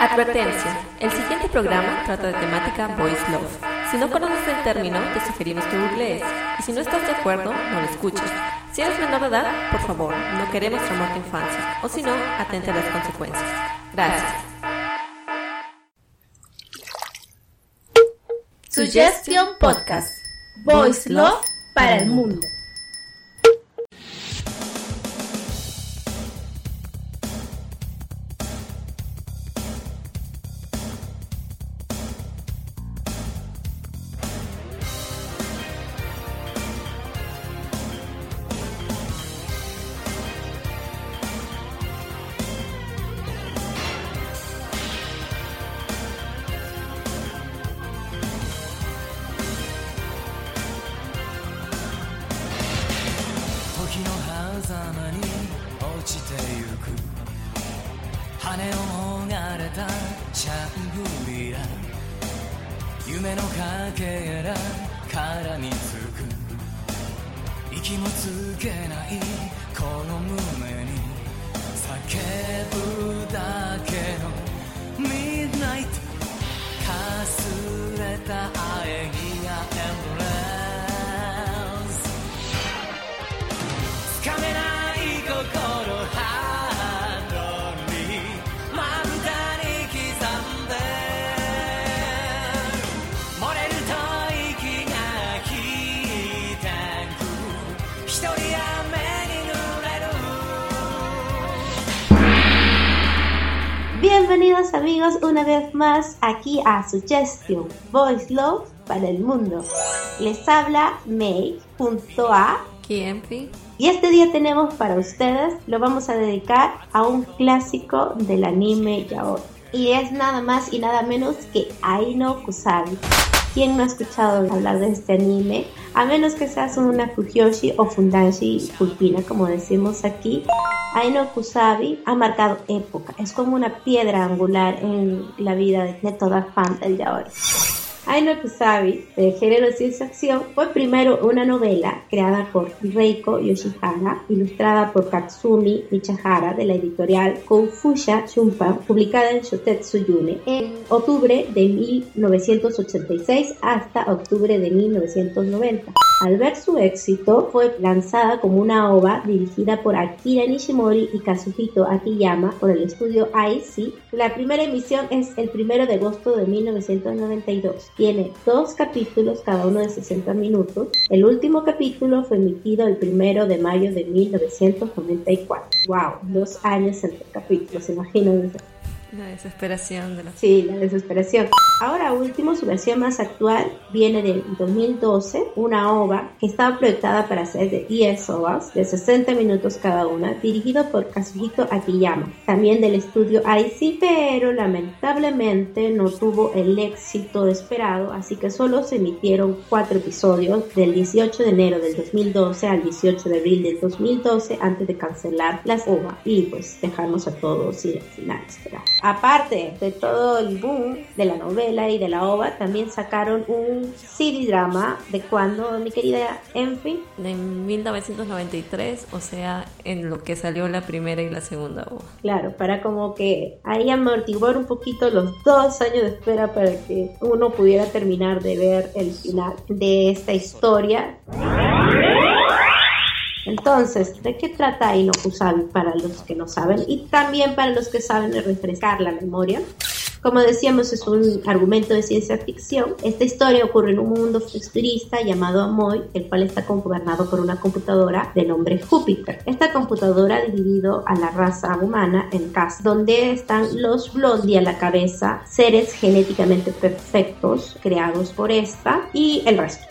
Advertencia. El siguiente programa trata de temática Voice Love. Si no conoces el término, te sugerimos que googlees. Y si no estás de acuerdo, no lo escuches. Si eres menor de edad, por favor, no queremos traumar tu infancia. O si no, atente a las consecuencias. Gracias. Suggestion Podcast. Voice Love para el mundo. Una vez más aquí a Suggestion Voice Love para el mundo. Les habla May junto a Kiempi. Y este día tenemos para ustedes, lo vamos a dedicar a un clásico del anime yaoi. Y es nada más y nada menos que Aino Kusabi. ¿Quién no ha escuchado hablar de este anime? A menos que seas una Fujoshi o Fundanshi Fulpina, como decimos aquí, Aino Kusabi ha marcado época. Es como una piedra angular en la vida de toda fan del yaoi. Aino Kusabi, de género ciencia ficción, fue primero una novela creada por Reiko Yoshihara, ilustrada por Katsumi Michihara de la editorial Konfusha Shunpan, publicada en Shotetsu Yune en octubre de 1986 hasta octubre de 1990. Al ver su éxito, fue lanzada como una ova dirigida por Akira Nishimori y Kazuhito Akiyama por el estudio IC. La primera emisión es el 1 de agosto de 1992. Tiene dos capítulos, cada uno de 60 minutos. El último capítulo fue emitido el 1 de mayo de 1994. ¡Wow! Dos años entre capítulos, imagínense. La desesperación de. Sí, la desesperación. Ahora último, su versión más actual viene del 2012, una ova que estaba proyectada para ser de 10 ovas de 60 minutos cada una, dirigido por Kazuhito Akiyama, también del estudio IC, pero lamentablemente no tuvo el éxito esperado, así que solo se emitieron cuatro episodios del 18 de enero del 2012 al 18 de abril del 2012 antes de cancelar las ovas y pues dejarnos a todos y al final esperar. Aparte de todo el boom de la novela y de la ova, también sacaron un CD drama de cuando, mi querida Enfi. De 1993, o sea, en lo que salió la primera y la segunda ova. Claro, para como que ahí amortiguar un poquito los dos años de espera para que uno pudiera terminar de ver el final de esta historia. Entonces, ¿de qué trata Aino Kusabi para los que no saben y también para los que saben refrescar la memoria? Como decíamos, es un argumento de ciencia ficción. Esta historia ocurre en un mundo futurista llamado Amoy, el cual está gobernado por una computadora de nombre Júpiter. Esta computadora ha dividido a la raza humana en casas, donde están los Blondie a la cabeza, seres genéticamente perfectos creados por esta, y el resto.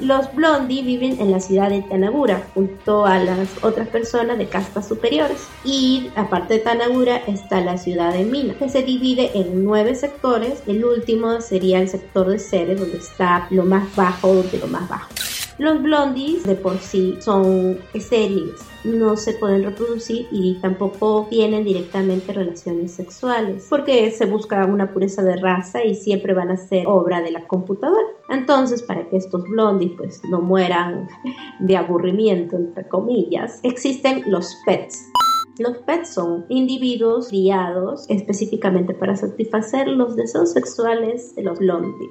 Los Blondie viven en la ciudad de Tanagura, junto a las otras personas de castas superiores. Y aparte de Tanagura está la ciudad de Mina, que se divide en nueve sectores. El último sería el sector de seres, donde está lo más bajo de lo más bajo. Los blondies de por sí son estériles, no se pueden reproducir y tampoco tienen directamente relaciones sexuales, porque se busca una pureza de raza y siempre van a ser obra de la computadora. Entonces, para que estos blondies pues no mueran de aburrimiento, entre comillas, existen los pets. Los pets son individuos criados específicamente para satisfacer los deseos sexuales de los blondie.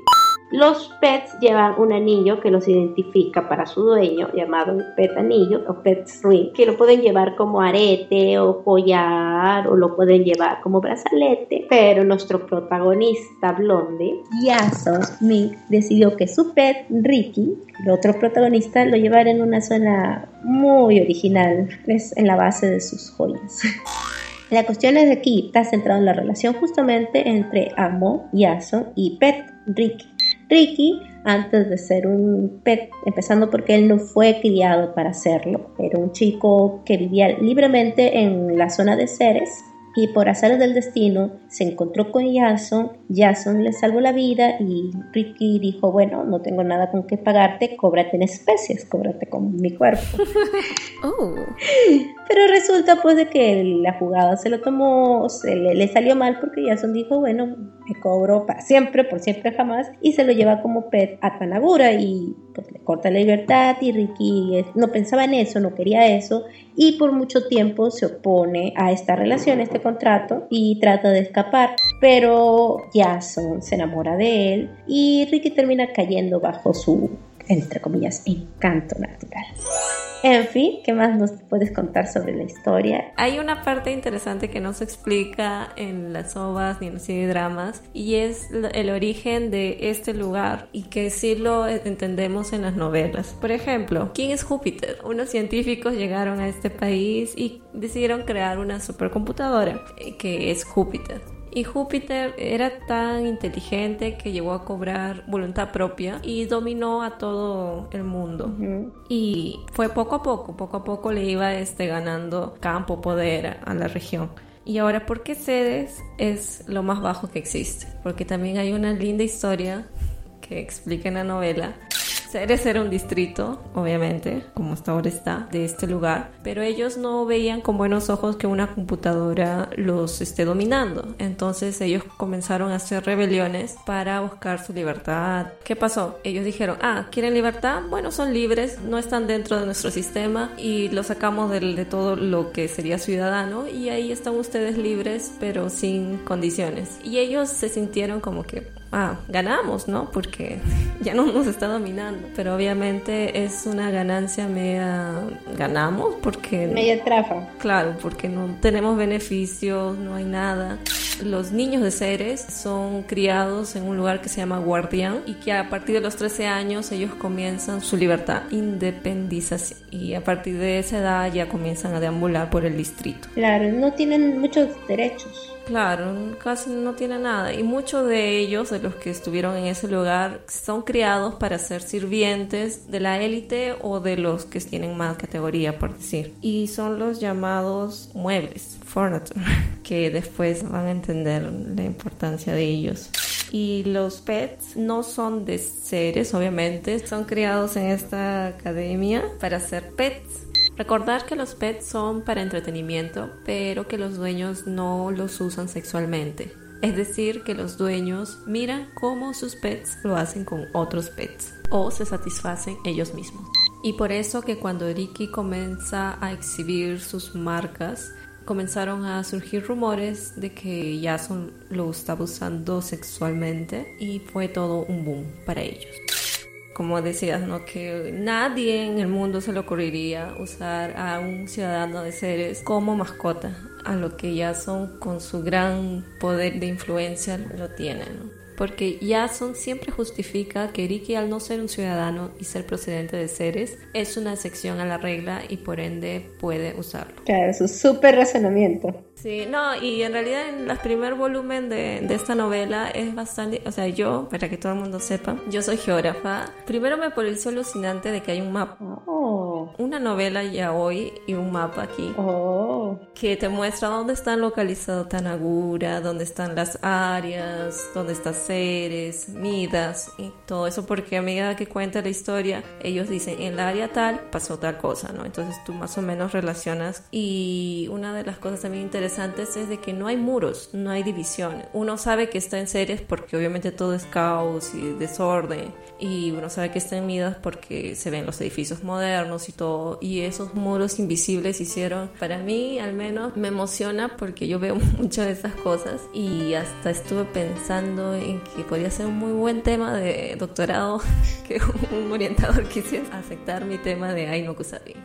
Los pets llevan un anillo que los identifica para su dueño, llamado pet anillo o pet ring, que lo pueden llevar como arete o collar o lo pueden llevar como brazalete. Pero nuestro protagonista blonde, Jason Mink, decidió que su pet Ricky, el otro protagonista, lo llevara en una zona muy original, es en la base de sus joyas. La cuestión es de aquí está centrado en la relación justamente entre amo, Jason y pet Ricky Ricky antes de ser un pet, empezando porque él no fue criado para hacerlo, era un chico que vivía libremente en la zona de Ceres y por azar del destino se encontró con Jason, Jason le salvó la vida y Ricky dijo, bueno, no tengo nada con qué pagarte, cóbrate en especies, cóbrate con mi cuerpo. oh. Pero resulta pues de que la jugada se lo tomó, se le, salió mal porque Jason dijo, bueno, me cobro para siempre, por siempre jamás, y se lo lleva como pet a Tanagura y pues, le corta la libertad y Ricky no pensaba en eso, no quería eso, y por mucho tiempo se opone a esta relación, a este contrato, y trata de escapar, pero Jason se enamora de él y Ricky termina cayendo bajo su, entre comillas, encanto natural. En fin, ¿qué más nos puedes contar sobre la historia? Hay una parte interesante que no se explica en las ovas ni en los dramas y es el origen de este lugar y que sí lo entendemos en las novelas. Por ejemplo, ¿quién es Júpiter? Unos científicos llegaron a este país y decidieron crear una supercomputadora eh, que es Júpiter. Y Júpiter era tan inteligente que llegó a cobrar voluntad propia y dominó a todo el mundo. Y fue poco a poco, poco a poco le iba este, ganando campo, poder a la región. Y ahora, ¿por qué Ceres es lo más bajo que existe? Porque también hay una linda historia que explica en la novela Ceres era un distrito, obviamente, como hasta ahora está, de este lugar, pero ellos no veían con buenos ojos que una computadora los esté dominando. Entonces ellos comenzaron a hacer rebeliones para buscar su libertad. ¿Qué pasó? Ellos dijeron, ah, ¿quieren libertad? Bueno, son libres, no están dentro de nuestro sistema y los sacamos de, de todo lo que sería ciudadano y ahí están ustedes libres, pero sin condiciones. Y ellos se sintieron como que ah, ganamos, ¿no? Porque ya no nos está dominando. Pero obviamente es una ganancia media, ganamos porque... Media trafa. Claro, porque no tenemos beneficios, no hay nada. Los niños de Ceres son criados en un lugar que se llama Guardián y que a partir de los 13 años ellos comienzan su libertad, independización y a partir de esa edad ya comienzan a deambular por el distrito. Claro, no tienen muchos derechos. Claro, casi no tiene nada. Y muchos de ellos, de los que estuvieron en ese lugar, son criados para ser sirvientes de la élite o de los que tienen más categoría, por decir. Y son los llamados muebles, furniture, que después van a entender la importancia de ellos. Y los pets no son de seres, obviamente, son criados en esta academia para ser pets Recordar que los pets son para entretenimiento, pero que los dueños no los usan sexualmente. Es decir, que los dueños miran cómo sus pets lo hacen con otros pets o se satisfacen ellos mismos. Y por eso que cuando Ricky comienza a exhibir sus marcas, comenzaron a surgir rumores de que Jason lo estaba usando sexualmente y fue todo un boom para ellos como decías, ¿no? que nadie en el mundo se le ocurriría usar a un ciudadano de seres como mascota, a lo que ya son con su gran poder de influencia lo tienen. Porque Jason siempre justifica que Ricky al no ser un ciudadano y ser procedente de seres es una excepción a la regla y por ende puede usarlo. Claro, es un súper razonamiento. Sí, no, y en realidad en el primer volumen de, de, esta novela es bastante, o sea, yo, para que todo el mundo sepa, yo soy geógrafa. Primero me pareció alucinante de que hay un mapa. Oh. Una novela ya hoy y un mapa aquí. Oh. Que te muestra dónde están localizados Tanagura, dónde están las áreas, dónde están Ceres, Midas y todo eso, porque a medida que cuenta la historia, ellos dicen, en la área tal pasó tal cosa, ¿no? Entonces tú más o menos relacionas. Y una de las cosas también interesantes es de que no hay muros, no hay división. Uno sabe que está en series porque obviamente todo es caos y desorden y uno sabe que está en Midas porque se ven los edificios modernos y Y esos muros invisibles hicieron, para mí al menos, me emociona porque yo veo muchas de esas cosas y hasta estuve pensando en que podría ser un muy buen tema de doctorado que un orientador quisiera aceptar mi tema de Aino Kusabi.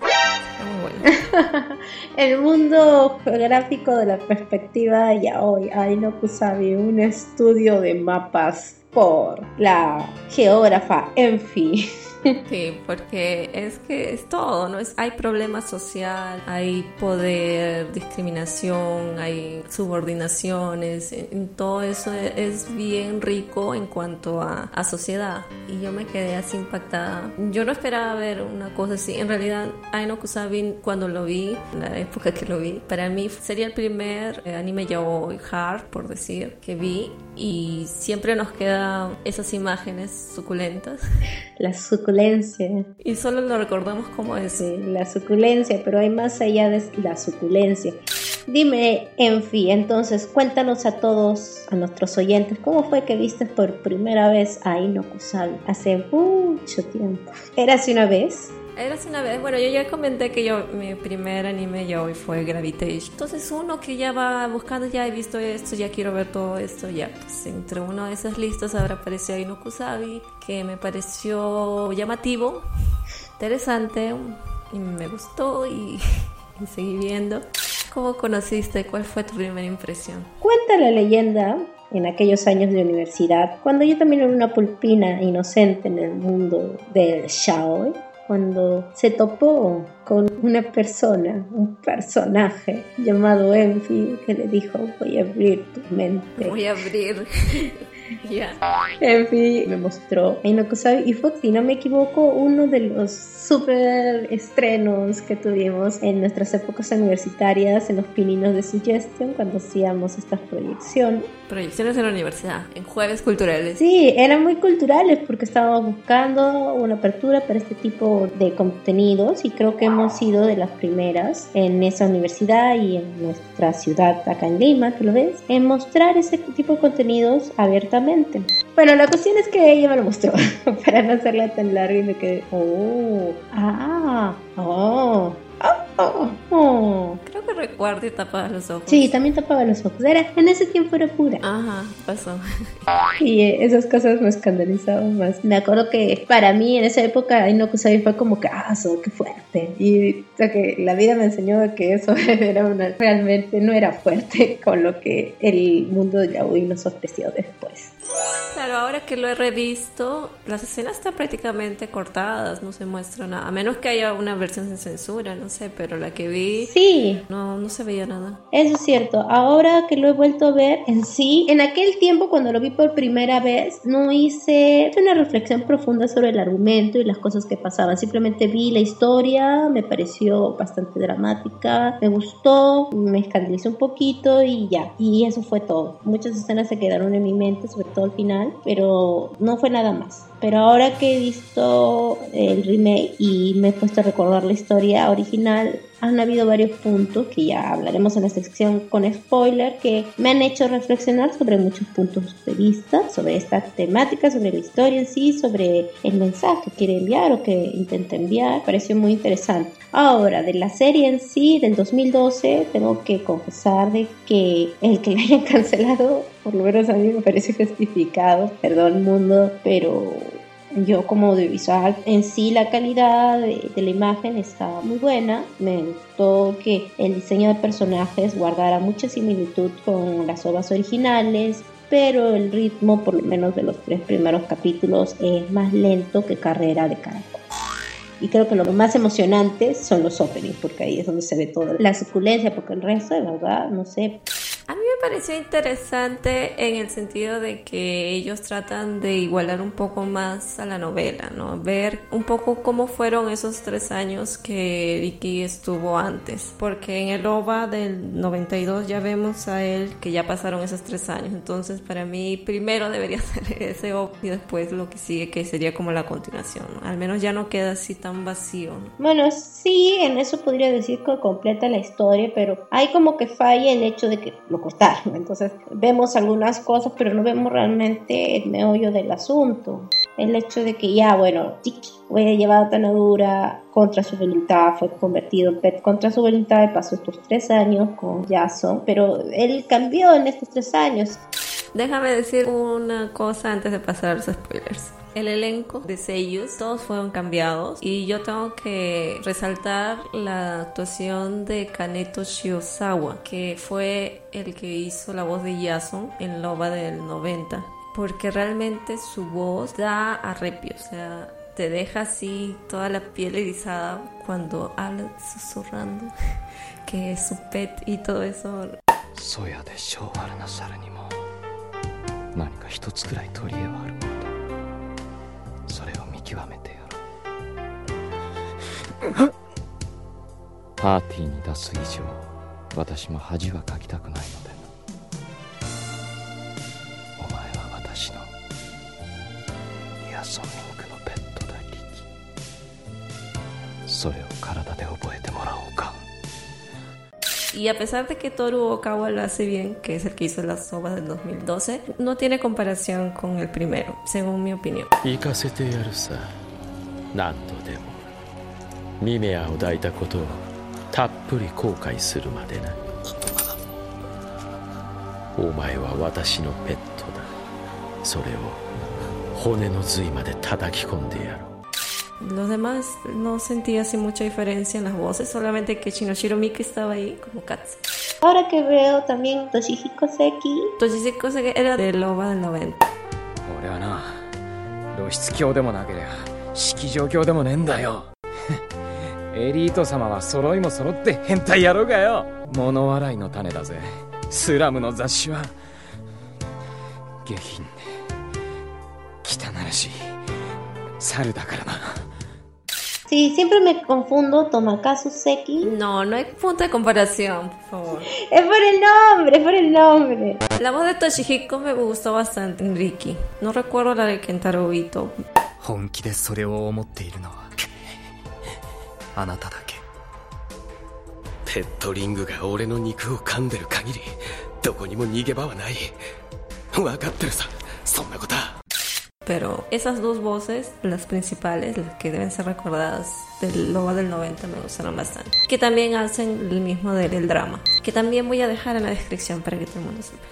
Bueno. El mundo geográfico de la perspectiva ya hoy, Aino Kusabi, un estudio de mapas por la geógrafa Enfi. Sí, porque es que es todo, ¿no? Es, hay problema social, hay poder, discriminación, hay subordinaciones, en, todo eso es, bien rico en cuanto a, a, sociedad. Y yo me quedé así impactada. Yo no esperaba ver una cosa así. En realidad, Aino Kusabin, cuando lo vi, en la época que lo vi, para mí sería el primer eh, anime yaoi hard, por decir, que vi. Y siempre nos quedan esas imágenes suculentas. Las suculentas suculencia. Y solo lo recordamos como es. la suculencia, pero hay más allá de la suculencia. Dime, Enfi, entonces cuéntanos a todos, a nuestros oyentes, ¿cómo fue que viste por primera vez a Ino hace mucho tiempo? ¿Era así una vez? Era así una vez, bueno, yo ya comenté que yo, mi primer anime ya hoy fue Gravitation. Entonces uno que ya va buscando, ya he visto esto, ya quiero ver todo esto, ya pues entre una de esas listas ahora apareció Ino Kusabi, que me pareció llamativo, interesante, y me gustó y, y seguí viendo. ¿Cómo conociste? ¿Cuál fue tu primera impresión? Cuenta la leyenda en aquellos años de universidad, cuando yo también era una pulpina inocente en el mundo del Shaoi, cuando se topó con una persona, un personaje llamado Enfi, que le dijo, voy a abrir tu mente. Voy a abrir. Ya. Enfi me mostró y fue, si no me equivoco, uno de los super estrenos que tuvimos en nuestras épocas universitarias, en los pininos de Suggestion, cuando hacíamos estas proyecciones. Proyecciones en la universidad, en jueves culturales. Sí, eran muy culturales porque estábamos buscando una apertura para este tipo de contenidos y creo que hemos sido de las primeras en esa universidad y en nuestra ciudad acá en Lima, que lo ves, en mostrar ese tipo de contenidos abiertamente. Bueno, la cuestión es que ella me lo mostró para no hacerla tan larga y me quedé, oh, ah, oh, oh, oh. Creo que recuerdo y tapaba los ojos. Sí, también tapaba los ojos. Era, en ese tiempo era pura. Ajá, pasó. Y eh, esas cosas me escandalizaban más. Me acuerdo que para mí en esa época no Kusabi fue como que, ah, so, qué fuerte. Y o sea, que la vida me enseñó que eso era una, realmente no era fuerte con lo que el mundo de yaoi nos ofreció después. Claro, ahora que lo he revisto, las escenas están prácticamente cortadas, no se muestra nada, a menos que haya una versión sin censura, no sé, pero la que vi, sí, no, no se veía nada. Eso es cierto. Ahora que lo he vuelto a ver en sí, en aquel tiempo cuando lo vi por primera vez, no hice una reflexión profunda sobre el argumento y las cosas que pasaban. Simplemente vi la historia, me pareció bastante dramática, me gustó, me escandalizó un poquito y ya. Y eso fue todo. Muchas escenas se quedaron en mi mente, sobre todo al final, pero no fue nada más. Pero ahora que he visto el remake y me he puesto a recordar la historia original, han habido varios puntos que ya hablaremos en la sección con spoiler que me han hecho reflexionar sobre muchos puntos de vista, sobre esta temática, sobre la historia en sí, sobre el mensaje que quiere enviar o que intenta enviar. Pareció muy interesante. Ahora, de la serie en sí, del 2012, tengo que confesar de que el que la hayan cancelado, por lo menos a mí me parece justificado, perdón mundo, pero yo como audiovisual en sí la calidad de, la imagen está muy buena. Me gustó que el diseño de personajes guardara mucha similitud con las obras originales, pero el ritmo, por lo menos de los tres primeros capítulos, es más lento que Carrera de Caracol. Y creo que lo más emocionante son los openings, porque ahí es donde se ve toda la suculencia, porque el resto, de verdad, no sé. A mí me pareció interesante en el sentido de que ellos tratan de igualar un poco más a la novela, ¿no? Ver un poco cómo fueron esos tres años que Ricky estuvo antes. Porque en el OVA del 92 ya vemos a él que ya pasaron esos tres años. Entonces, para mí, primero debería ser ese OVA y después lo que sigue, que sería como la continuación, Al menos ya no queda así tan vacío. Bueno, sí, en eso podría decir que completa la historia, pero hay como que falla el hecho de que lo Entonces vemos algunas cosas, pero no vemos realmente el meollo del asunto. el hecho de que ya, bueno, Tiki fue llevado Tanadura contra su voluntad, fue convertido en pet contra su voluntad y pasó estos tres años con Jason, pero él cambió en estos tres años. Déjame decir una cosa antes de pasar a los spoilers. El elenco de sellos, todos fueron cambiados y yo tengo que resaltar la actuación de Kaneto Shiosawa, que fue el que hizo la voz de Jason en Loba del 90, porque realmente su voz da arrepio, o sea, te deja así toda la piel erizada cuando habla susurrando que es su pet y todo eso. 何か一つくらい取り柄はあるものだそれを見 極めてやろう。パーティーに出す以上私も恥はかきたくないので。お前は私のイヤソミングのペットだリキそれを体で覚えてもらおうか。Y a pesar de que Toru Okawa lo hace bien, que es el que hizo las obras del 2012, no tiene comparación con el primero, según mi opinión. Los demás no sentí así mucha diferencia en las voces, solamente que Shinoshiro Miki estaba ahí como Katsu. Ahora que veo también Toshihiko Seki, Toshihiko Seki era de Loba del 90. 俺はな露出狂でもなけりゃ式状狂でもねえんだよエリート様は揃いも揃って変態野郎がよ物笑いの種だぜスラムの雑誌は下品で汚らしい猿だからな sí, siempre me confundo Tomakazu Seki. No, no hay punto de comparación, por favor. Es por el nombre, es por el nombre. La voz de Toshihiko me gustó bastante en Ricky. No recuerdo la de Kentaro Ito. 本気でそれを思っているのはあなただけペットリングが俺の肉を噛んでる限りどこにも逃げ場はない分かってるさそんなことは pero esas dos voces, las principales, las que deben ser recordadas del Loba del 90, me gustaron bastante. Que también hacen el mismo del, drama. Que también voy a dejar en la descripción para que todo el mundo sepa.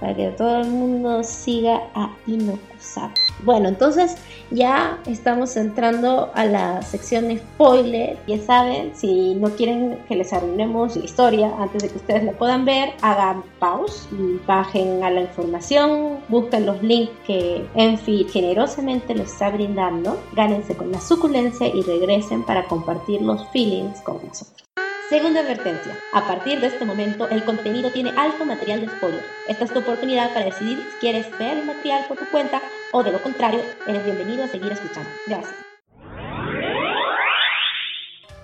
Para que todo el mundo siga a Inokusaba. Bueno, entonces ya estamos entrando a la sección de spoiler. Ya saben, si no quieren que les arruinemos la historia antes de que ustedes la puedan ver, hagan pause bajen a la información, busquen los links que Enfi generosamente les está brindando, gánense con la suculencia y regresen para compartir los feelings con nosotros. Segunda advertencia. A partir de este momento, el contenido tiene alto material de spoiler. Esta es tu oportunidad para decidir si quieres ver el material por tu cuenta o de lo contrario, eres bienvenido a seguir escuchando. Gracias.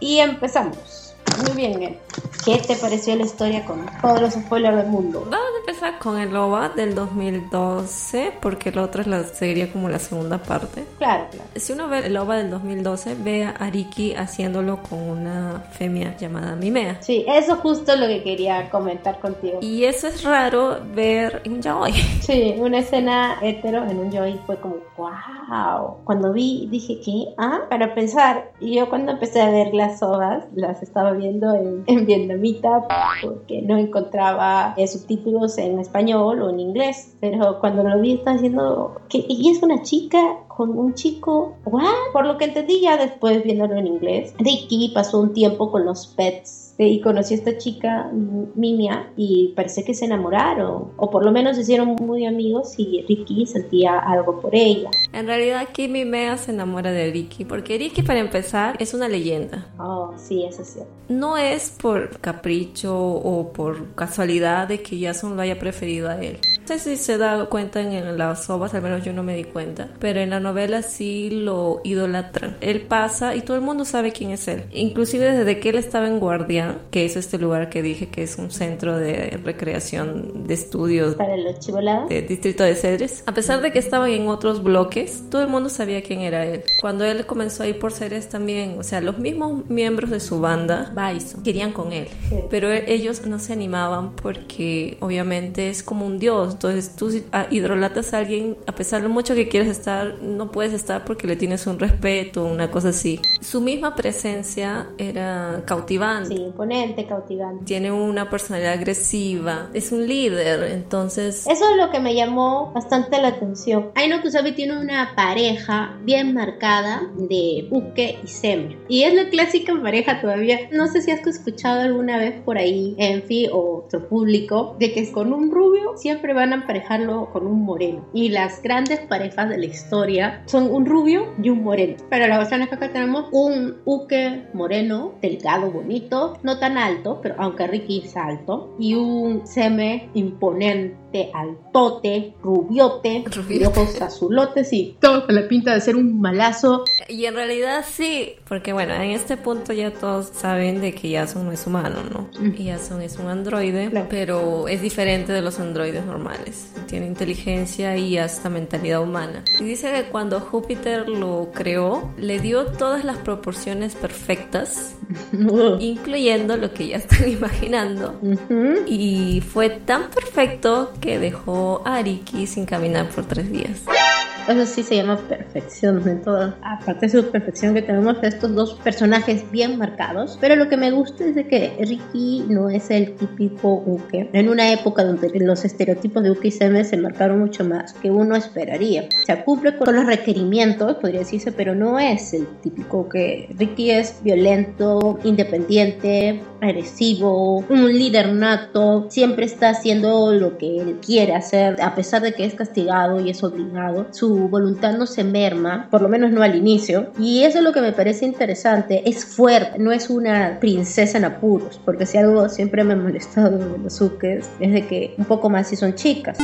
Y empezamos. Muy bien. ¿Qué te pareció la historia con todos los spoilers del mundo? Vamos a empezar con el Loba del 2012, porque el otro es la, sería como la segunda parte. Claro, claro. Si uno ve el Loba del 2012, ve a Ariki haciéndolo con una femia llamada Mimea. Sí, eso justo lo que quería comentar contigo. Y eso es raro ver en un yaoi. Sí, una escena hetero en un yaoi fue como, wow. Cuando vi, dije, ¿qué? Ah, para pensar. Y yo cuando empecé a ver las ovas, las estaba viendo en, en vietnamita porque no encontraba eh, subtítulos en español o en inglés. Pero cuando lo vi estaba diciendo que y es una chica con un chico, ¿what? Por lo que entendí ya después viéndolo en inglés, Ricky pasó un tiempo con los pets y conocí a esta chica, Mimia, y parece que se enamoraron, o por lo menos se hicieron muy amigos y Ricky sentía algo por ella. En realidad aquí Mimea se enamora de Ricky, porque Ricky para empezar es una leyenda. Oh, sí, eso es cierto. No es por capricho o por casualidad de que Jason lo haya preferido a él. No sé si se da cuenta en las obras, al menos yo no me di cuenta, pero en la novela sí lo idolatran. Él pasa y todo el mundo sabe quién es él. Inclusive desde que él estaba en guardia que es este lugar que dije que es un centro de recreación de estudios para los chivolados del distrito de Cedres. A pesar de que estaban en otros bloques, todo el mundo sabía quién era él. Cuando él comenzó a ir por Cedres también, o sea, los mismos miembros de su banda, Bison, querían con él, Sí. pero e- ellos no se animaban porque obviamente es como un dios, Entonces tú ah, hidrolatas a alguien, a pesar de mucho que quieres estar, no puedes estar porque le tienes un respeto, una cosa así. Su misma presencia era cautivante. Sí, imponente, cautivante. Tiene una personalidad agresiva, es un líder, entonces... Eso es lo que me llamó bastante la atención. Aino Kusabi tiene una pareja bien marcada de Uke y Seme. Y es la clásica pareja todavía. No sé si has escuchado alguna vez por ahí, en fin, o otro público, de que con un rubio siempre van a emparejarlo con un moreno. Y las grandes parejas de la historia son un rubio y un moreno. Pero la versión es que acá tenemos un Uke moreno, delgado, bonito, no tan alto, pero aunque Ricky es alto, y un Seme imponente, altote, rubiote, Rubiote. de ojos azulotes y todo con la pinta de ser un malazo. Y en realidad sí, porque bueno, en este punto ya todos saben de que Jason no es humano, ¿no? Y Jason es un androide, Claro. pero es diferente de los androides normales. Tiene inteligencia y hasta mentalidad humana. Y dice que cuando Júpiter lo creó, le dio todas las proporciones perfectas, incluyendo lo que ya están imaginando. Y fue tan perfecto que dejó a Ariki sin caminar por tres días. Eso sí se llama perfección de todo. Aparte de su perfección que tenemos estos dos personajes bien marcados. Pero lo que me gusta es de que Ricky no es el típico Uke. En una época donde los estereotipos de Uke y Seme se marcaron mucho más que uno esperaría. O sea, cumple con los requerimientos, podría decirse, pero no es el típico Uke. Ricky es violento, independiente, agresivo, un líder nato. Siempre está haciendo lo que él quiere hacer, a pesar de que es castigado y es obligado. Su voluntad no se merma, por lo menos no al inicio. Y eso es lo que me parece interesante. Es fuerte, no es una princesa en apuros, porque si algo siempre me ha molestado de los Ukes es de que un poco más si son chicas.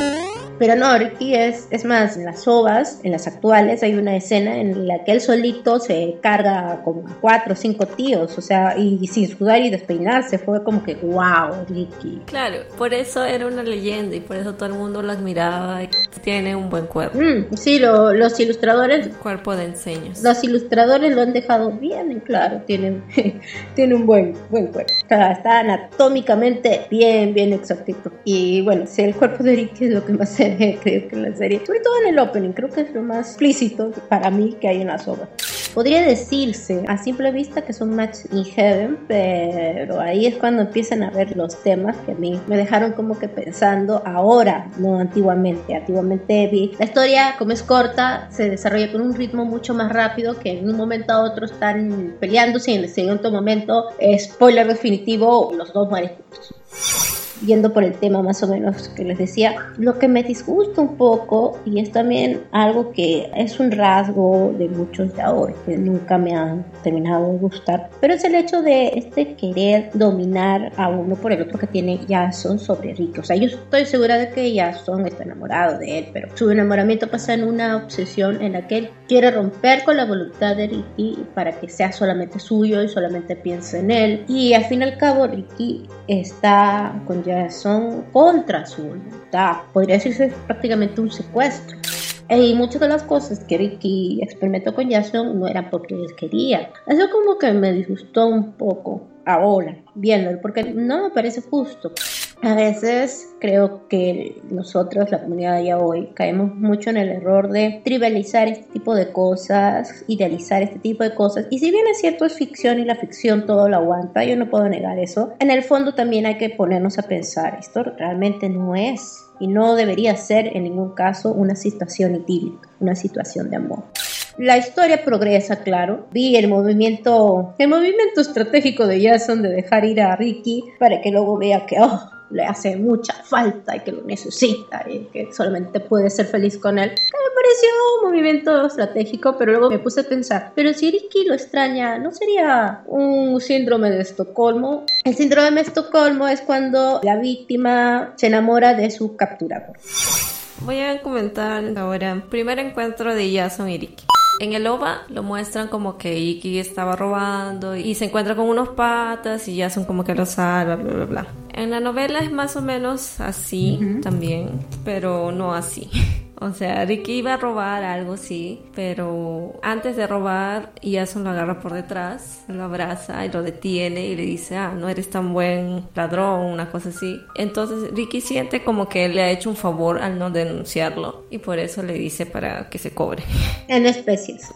Pero no, Ricky es, es más, en las ovas, en las actuales, hay una escena en la que él solito se carga a cuatro o cinco tíos, o sea, y, sin sudar y despeinarse, fue como que, wow, Ricky. Claro, por eso era una leyenda y por eso todo el mundo lo admiraba. y Tiene un buen cuerpo, Mm, sí, lo- los ilustradores cuerpo de enseños. Los ilustradores lo han dejado bien en claro, tienen, tiene un buen, buen cuerpo. O sea, está anatómicamente bien, bien exactito. Y bueno, si el cuerpo de Ricky es lo que más se ve, creo que en la serie. Sobre todo en el opening, creo que es lo más explícito para mí que hay en las obras. Podría decirse a simple vista que son match in heaven, pero ahí es cuando empiezan a ver los temas que a mí me dejaron como que pensando ahora, no antiguamente. Antiguamente vi la historia, como es corta, se desarrolla con un ritmo mucho más rápido que en un momento a otro están peleándose y en el siguiente momento, eh, spoiler definitivo, los dos mueren juntos yendo por el tema más o menos que les decía, lo que me disgusta un poco y es también algo que es un rasgo de muchos de ahora que nunca me han terminado de gustar, pero es el hecho de este querer dominar a uno por el otro que tiene Jason sobre Ricky. O sea, yo estoy segura de que Jason está enamorado de él, pero su enamoramiento pasa en una obsesión en la que él quiere romper con la voluntad de Ricky para que sea solamente suyo y solamente piense en él. Y al fin y al cabo, Ricky está con Jason contra su voluntad. Podría decirse prácticamente un secuestro. Y muchas de las cosas que Ricky experimentó con Jason no eran porque él quería. Eso como que me disgustó un poco ahora, viéndolo, porque no me parece justo. A veces creo que nosotros, la comunidad de hoy, caemos mucho en el error de trivializar este tipo de cosas, idealizar este tipo de cosas. Y si bien es cierto, es ficción y la ficción todo lo aguanta, yo no puedo negar eso. En el fondo también hay que ponernos a pensar, esto realmente no es y no debería ser en ningún caso una situación idílica, una situación de amor. La historia progresa, claro. Vi el movimiento, el movimiento estratégico de Jason de dejar ir a Ricky para que luego vea que oh, le hace mucha falta y que lo necesita y que solamente puede ser feliz con él. Que me pareció un movimiento estratégico, pero luego me puse a pensar, pero si Ricky lo extraña, ¿no sería un síndrome de Estocolmo? El síndrome de Estocolmo es cuando la víctima se enamora de su capturador. Voy a comentar ahora primer encuentro de Jason y Ricky. En el OVA lo muestran como que Iki estaba robando y se encuentra con unos patas y Jason como que lo salva, bla, bla, bla. En la novela es más o menos así también, pero no así. O sea, Ricky iba a robar algo, sí, pero antes de robar, Jason lo agarra por detrás, lo abraza y lo detiene y le dice, ah, no eres tan buen ladrón, una cosa así. Entonces Ricky siente como que le ha hecho un favor al no denunciarlo y por eso le dice para que se cobre. En especies.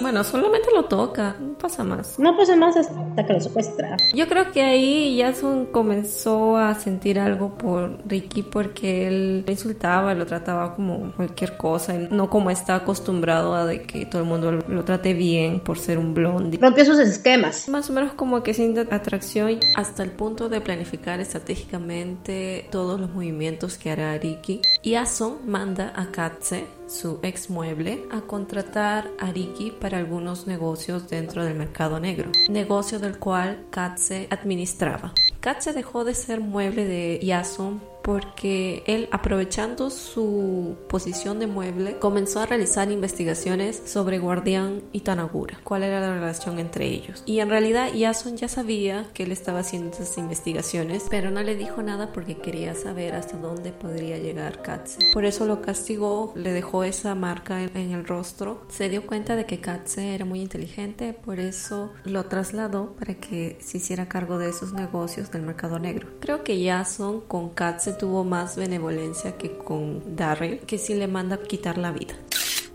Bueno, solamente lo toca, no pasa más. No pasa más hasta que lo secuestra. Yo creo que ahí Jason comenzó a sentir algo por Ricky porque él lo insultaba, lo trataba como cualquier cosa, no como está acostumbrado a de que todo el mundo lo trate bien por ser un blondie. Rompió sus esquemas. Más o menos como que siente atracción hasta el punto de planificar estratégicamente todos los movimientos que hará Ricky. Jason manda a Katze su ex mueble, a contratar a Ricky para algunos negocios dentro del mercado negro, negocio del cual Katze administraba. Katze dejó de ser mueble de Jason porque él, aprovechando su posición de mueble, comenzó a realizar investigaciones sobre Guardián y Tanagura, cuál era la relación entre ellos. Y en realidad Jason ya sabía que él estaba haciendo esas investigaciones, pero no le dijo nada porque quería saber hasta dónde podría llegar Katze. Por eso lo castigó, le dejó esa marca en el rostro. Se dio cuenta de que Katze era muy inteligente, por eso lo trasladó para que se hiciera cargo de esos negocios del mercado negro. Creo que Jason con Katze tuvo más benevolencia que con Darryl, que sí le manda quitar la vida.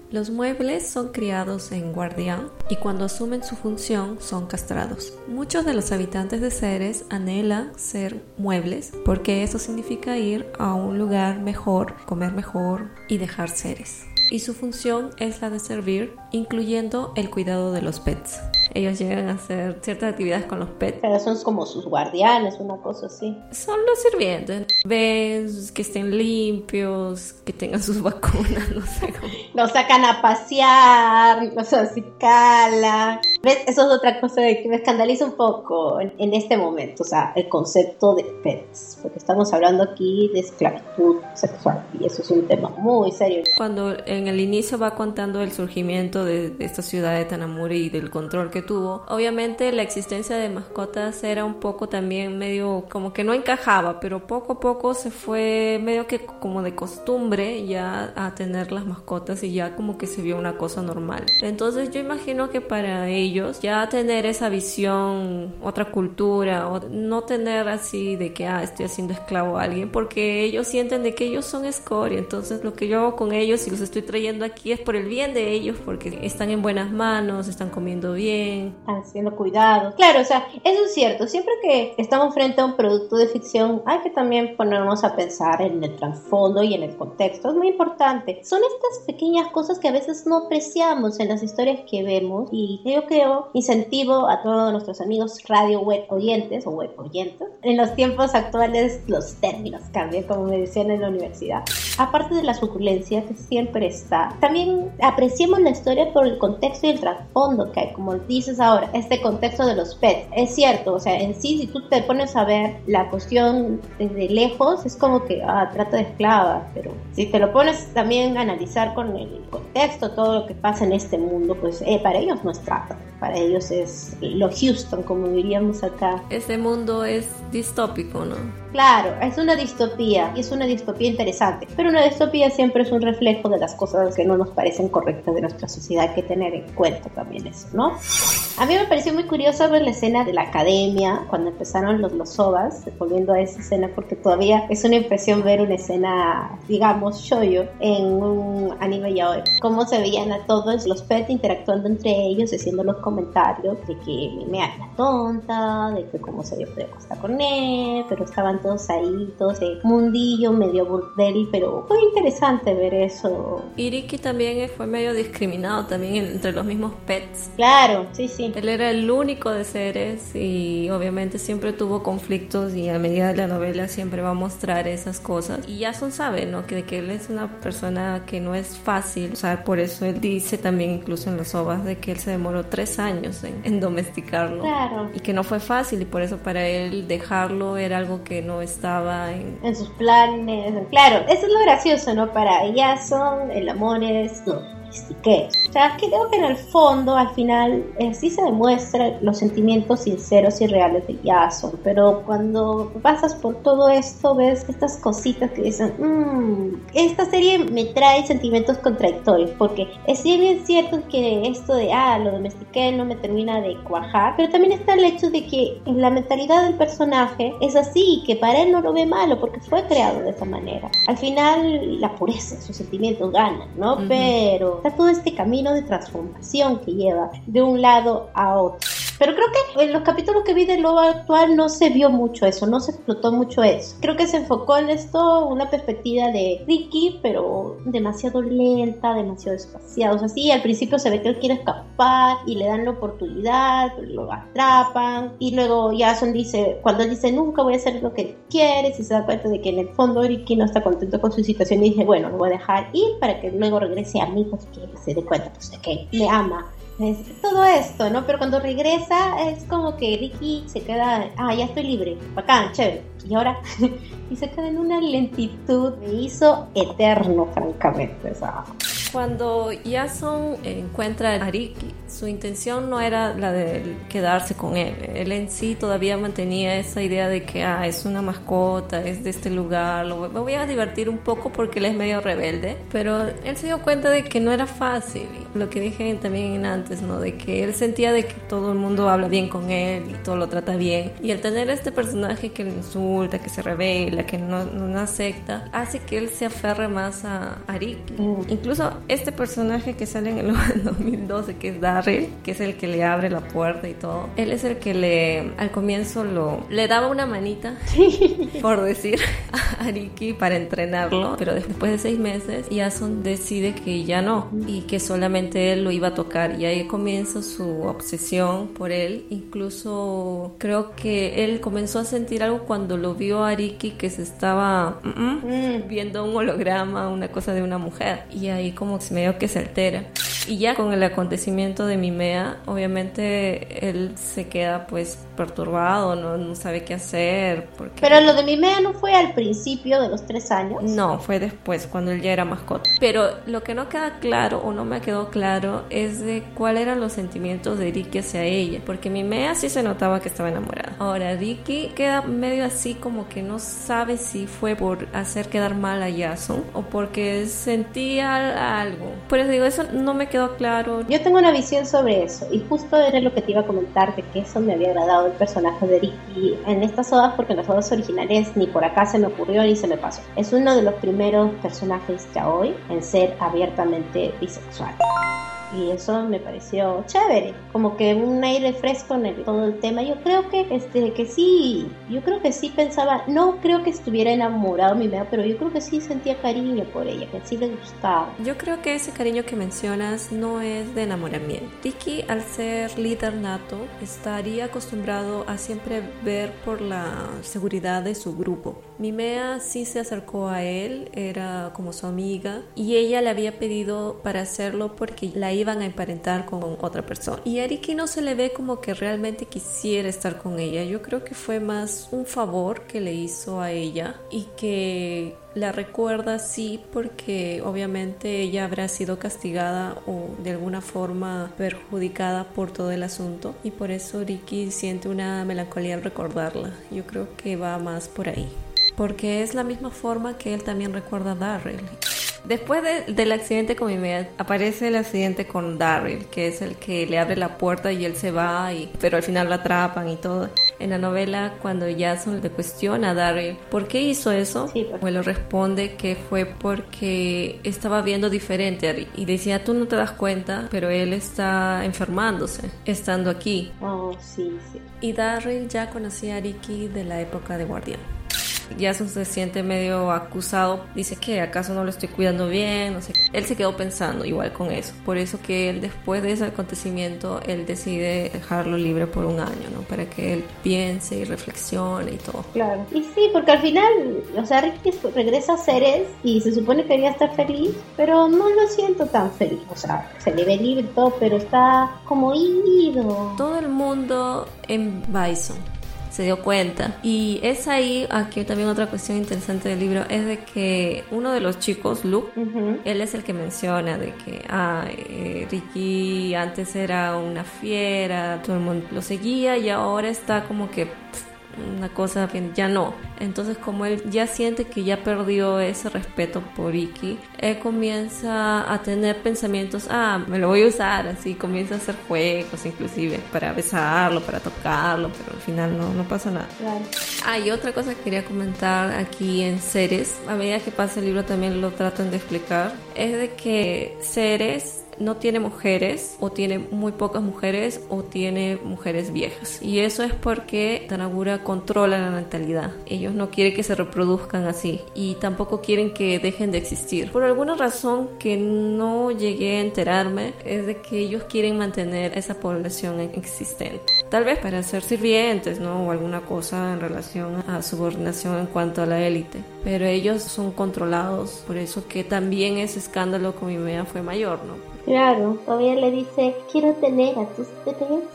Los muebles son criados en guardián y cuando asumen su función son castrados. Muchos de los habitantes de Ceres anhelan ser muebles porque eso significa ir a un lugar mejor, comer mejor y dejar Ceres. Y su función es la de servir, incluyendo el cuidado de los pets ellos llegan a hacer ciertas actividades con los pets. Pero son como sus guardianes, una cosa así. Son los sirvientes. Ven que estén limpios, que tengan sus vacunas, no sé cómo. Los sacan a pasear, los acicalan. ¿Ves? Eso es otra cosa que me escandaliza un poco en, en este momento, o sea, el concepto de pets, porque estamos hablando aquí de esclavitud sexual y eso es un tema muy serio. Cuando en el inicio va contando el surgimiento de, de esta ciudad de Tanamuri y del control que obviamente la existencia de mascotas era un poco también medio como que no encajaba, pero poco a poco se fue medio que como de costumbre ya a tener las mascotas y ya como que se vio una cosa normal. Entonces yo imagino que para ellos ya tener esa visión, otra cultura, o no tener así de que ah, estoy haciendo esclavo a alguien, porque ellos sienten de que ellos son escoria, entonces lo que yo hago con ellos y los estoy trayendo aquí es por el bien de ellos, porque están en buenas manos, están comiendo bien, siendo cuidados. Claro, o sea, eso es cierto. Siempre que estamos frente a un producto de ficción, hay que también ponernos a pensar en el trasfondo y en el contexto. Es muy importante. Son estas pequeñas cosas que a veces no apreciamos en las historias que vemos y yo creo incentivo a todos nuestros amigos radio web oyentes o web oyentes. En los tiempos actuales los términos cambian, como me decían en la universidad. Aparte de la suculencia que siempre está, también apreciemos la historia por el contexto y el trasfondo que hay, como dices ahora, este contexto de los pets. Es cierto, o sea, en sí, si tú te pones a ver la cuestión desde lejos, es como que, ah, trata de esclava, pero si te lo pones también a analizar con el contexto, todo lo que pasa en este mundo, pues eh, para ellos no es trata, para ellos es lo Houston, como diríamos acá. Este mundo es distópico, ¿no? Claro, es una distopía y es una distopía interesante, pero una distopía siempre es un reflejo de las cosas que no nos parecen correctas de nuestra sociedad, hay que tener en cuenta también eso, ¿no? A mí me pareció muy curioso ver la escena de la academia cuando empezaron los los volviendo a esa escena porque todavía es una impresión ver una escena, digamos, shoyo en un anime ya hoy. Cómo se veían a todos los pets interactuando entre ellos, haciendo los comentarios de que me la tonta, de que cómo se había podido acostar con él, pero estaban todos ahí, todos de mundillo, medio burdel, pero fue interesante ver eso. Iriki también fue medio discriminado también entre los mismos pets. Claro, sí, sí. Él era el único de seres y obviamente siempre tuvo conflictos y a medida de la novela siempre va a mostrar esas cosas. Y Jason sabe, ¿no? Que, que él es una persona que no es fácil. O sea, por eso él dice también incluso en las obras de que él se demoró tres años en, en domesticarlo. Claro. Y que no fue fácil y por eso para él dejarlo era algo que no estaba en... Sus planes. Claro, eso es lo gracioso, ¿no? Para Jason el amor es... Mystique. O sea, creo que en el fondo, al final, eh, sí se demuestran los sentimientos sinceros y reales de Jason, pero cuando pasas por todo esto, ves estas cositas que dicen, mmm, esta serie me trae sentimientos contradictorios, porque es bien cierto que esto de, ah, lo domestiqué no me termina de cuajar, pero también está el hecho de que en la mentalidad del personaje es así, que para él no lo ve malo, porque fue creado de esa manera. Al final, la pureza, sus sentimientos ganan, ¿no? Pero está todo este camino de transformación que lleva de un lado a otro. Pero creo que en los capítulos que vi de Lobo actual no se vio mucho eso, no se explotó mucho eso. Creo que se enfocó en esto una perspectiva de Ricky, pero demasiado lenta, demasiado espaciada. O sea, sí, al principio se ve que él quiere escapar y le dan la oportunidad, lo atrapan. Y luego Jason dice, cuando él dice nunca voy a hacer lo que quieres, y se da cuenta de que en el fondo Ricky no está contento con su situación y dice, bueno, lo voy a dejar ir para que luego regrese a mí, pues que se dé cuenta pues, de que me ama todo esto, ¿no? Pero cuando regresa es como que Ricky se queda, ah, ya estoy libre, bacán, chévere. Y ahora, y se queda en una lentitud, me hizo eterno, francamente. Cuando Jason encuentra a Ricky, su intención no era la de quedarse con él. Él en sí todavía mantenía esa idea de que ah, es una mascota, es de este lugar, lo, me voy a divertir un poco porque él es medio rebelde. Pero él se dio cuenta de que no era fácil. Lo que dije también antes, ¿no? De que él sentía de que todo el mundo habla bien con él y todo lo trata bien. Y el tener este personaje que le insulta, que se revela, que no, no acepta, hace que él se aferre más a, a Ricky. Mm. Incluso este personaje que sale en el 2012, que es Darryl, que es el que le abre la puerta y todo, él es el que le, al comienzo lo, le daba una manita, por decir, a Ricky para entrenarlo, pero después de seis meses, Jason decide que ya no y que solamente él lo iba a tocar y ahí comienza su obsesión por él. Incluso creo que él comenzó a sentir algo cuando lo vio a Ricky que se estaba mm, viendo un holograma, una cosa de una mujer y ahí como se medio que se altera. Y ya con el acontecimiento de Mimea, obviamente él se queda pues perturbado, no, no sabe qué hacer. Porque... Pero lo de Mimea no fue al principio de los tres años. No, fue después, cuando él ya era mascota. Pero lo que no queda claro o no me quedó claro es de cuáles eran los sentimientos de Ricky hacia ella. Porque Mimea sí se notaba que estaba enamorada. Ahora, Ricky queda medio así como que no sabe si fue por hacer quedar mal a Jason o porque sentía algo. Por eso digo, eso no me quedó claro. Yo tengo una visión sobre eso y justo era lo que te iba a comentar de que eso me había agradado el personaje de Ricky en estas odas porque en las odas originales ni por acá se me ocurrió ni se me pasó. Es uno de los primeros personajes ya hoy en ser abiertamente bisexual y eso me pareció chévere, como que un aire fresco en todo el tema. Yo creo que este que sí, yo creo que sí pensaba, no creo que estuviera enamorado mi mea, pero yo creo que sí sentía cariño por ella, que sí le gustaba. Yo creo que ese cariño que mencionas no es de enamoramiento. Tiki al ser líder nato estaría acostumbrado a siempre ver por la seguridad de su grupo. Mimea sí se acercó a él, era como su amiga, y ella le había pedido para hacerlo porque la iban a emparentar con otra persona. Y a no se le ve como que realmente quisiera estar con ella. Yo creo que fue más un favor que le hizo a ella y que la recuerda así porque obviamente ella habrá sido castigada o de alguna forma perjudicada por todo el asunto y por eso Ricky siente una melancolía al recordarla. Yo creo que va más por ahí. Porque es la misma forma que él también recuerda a Darrell. Después del accidente con Mimea, aparece el accidente con Daryl, que es el que le abre la puerta y él se va, y, pero al final lo atrapan y todo. En la novela, cuando Jason le cuestiona a Daryl por qué hizo eso, sí, pues. lo responde que fue porque estaba viendo diferente a. Y decía, tú no te das cuenta, pero él está enfermándose, estando aquí. Oh, sí, sí. Y Daryl ya conocía a Ricky de la época de Guardián. Jason se siente medio acusado, dice que acaso no lo estoy cuidando bien, no sé. Él se quedó pensando igual con eso, por eso que él después de ese acontecimiento él decide dejarlo libre por un año, ¿no? Para que él piense y reflexione y todo. Claro. Y sí, porque al final, o sea, Ricky regresa a Ceres y se supone que quería estar feliz, pero no lo siento tan feliz, o sea, se le ve libre y todo, pero está como ido. Todo el mundo en Bison se dio cuenta. Y es ahí, aquí también otra cuestión interesante del libro, es de que uno de los chicos, Luke, él es el que menciona de que ah, eh, Ricky antes era una fiera, todo el mundo lo seguía y ahora está como que una cosa ya no. Entonces como él ya siente que ya perdió ese respeto por Iki, él comienza a tener pensamientos, ah, me lo voy a usar, así comienza a hacer juegos inclusive para besarlo, para tocarlo, pero al final no, no pasa nada. Ah, y otra cosa que quería comentar aquí en Ceres, a medida que pasa el libro también lo tratan de explicar, es de que Ceres no tiene mujeres o tiene muy pocas mujeres o tiene mujeres viejas. Y eso es porque Tanagura controla la natalidad. Ellos no quieren que se reproduzcan así y tampoco quieren que dejen de existir. Por alguna razón que no llegué a enterarme es de que ellos quieren mantener esa población existente. Tal vez para ser sirvientes, ¿no? O alguna cosa en relación a subordinación en cuanto a la élite. Pero ellos son controlados, por eso que también ese escándalo con Mimea fue mayor, ¿no? Claro, todavía le dice, quiero tener a tus bebés.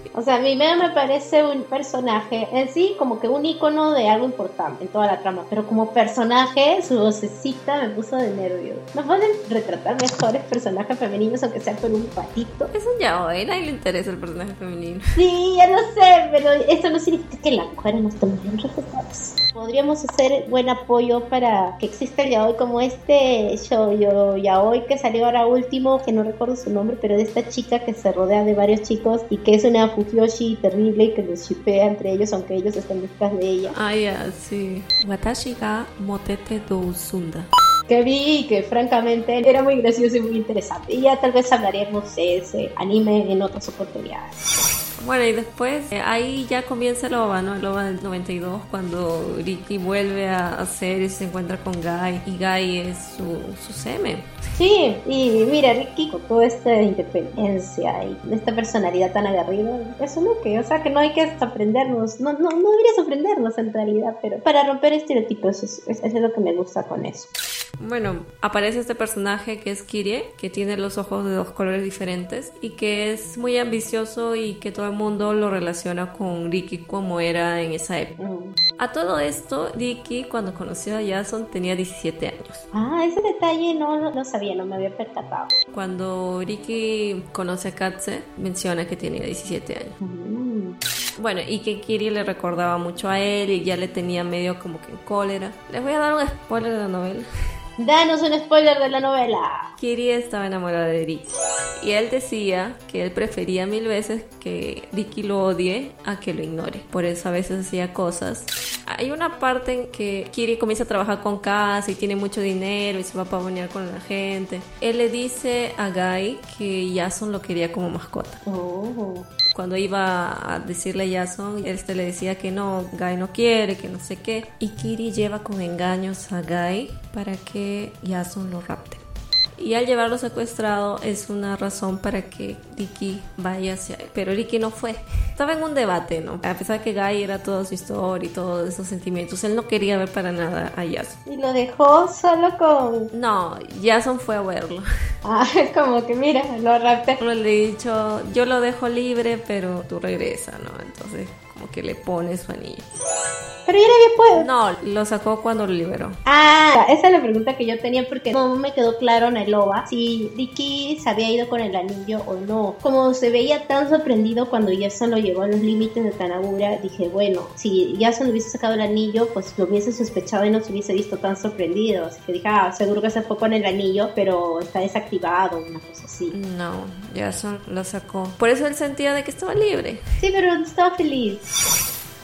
o sea, a mí me, parece un personaje en sí como que un icono de algo importante en toda la trama, pero como personaje, su vocecita me puso de nervios. ¿No pueden retratar mejores personajes femeninos aunque sea con un patito? Es un yaoi, a nadie le interesa el personaje femenino. Sí, ya lo sé, pero eso no significa que las mujeres no estén bien respetadas. Podríamos hacer buen apoyo para que exista el yaoi como este show yaoi que salió ahora último, que no recuerdo su nombre, pero de esta chica que se rodea de varios chicos y que es una Fukiyoshi terrible y que los shipea entre ellos, aunque ellos están detrás de ella. Ah, ya, sí. Watashi ga motete do Usunda que vi que francamente era muy gracioso y muy interesante. Y ya tal vez hablaremos de ese anime en otras oportunidades. Bueno, y después eh, ahí ya comienza el OVA, ¿no? El OVA del 92, cuando Ricky vuelve a hacer y se encuentra con Guy. Y Guy es su, su seme. Sí, y mira, Ricky con toda esta independencia y esta personalidad tan agarrida, eso es lo que, o sea, que no hay que sorprendernos, no, no, no debería sorprendernos en realidad, pero para romper estereotipos, eso es, es lo que me gusta con eso. Bueno, aparece este personaje que es Kirie, que tiene los ojos de dos colores diferentes y que es muy ambicioso y que todo el mundo lo relaciona con Ricky como era en esa época. Mm. A todo esto, Ricky cuando conoció a Jason tenía 17 años. Ah, ese detalle no lo sabía, no me había percatado. Cuando Ricky conoce a Katze, menciona que tenía 17 años. Mm. Bueno, y que Kiri le recordaba mucho a él y ya le tenía medio como que en cólera. Les voy a dar un spoiler de la novela. Danos un spoiler de la novela. Kiri estaba enamorada de Ricky y él decía que él prefería mil veces que Ricky lo odie a que lo ignore. Por eso a veces hacía cosas. Hay una parte en que Kiri comienza a trabajar con casa y tiene mucho dinero y se va a pavonear con la gente. Él le dice a Guy que Jason lo quería como mascota. Oh cuando iba a decirle a Jason, él le decía que no, Guy no quiere, que no sé qué. Y Kiri lleva con engaños a Guy para que Jason lo rapte y al llevarlo secuestrado es una razón para que Ricky vaya hacia él. Pero Ricky no fue. Estaba en un debate, ¿no? A pesar que Guy era toda su historia y todos esos sentimientos, él no quería ver para nada a Jason. ¿Y lo dejó solo con...? No, Jason fue a verlo. Ah, es como que mira, lo rapté. Le he dicho, yo lo dejo libre, pero tú regresa, ¿no? Entonces como que le pone su anillo. Pero ya le había No, lo sacó cuando lo liberó. Ah, esa es la pregunta que yo tenía porque no me quedó claro en el loba si Ricky se había ido con el anillo o no. Como se veía tan sorprendido cuando Jason lo llevó a los límites de Tanagura, dije, bueno, si Jason hubiese sacado el anillo, pues lo hubiese sospechado y no se hubiese visto tan sorprendido. Así que dije, ah, seguro que se fue con el anillo, pero está desactivado, una cosa así. No, Jason lo sacó. Por eso él sentía de que estaba libre. Sí, pero estaba feliz.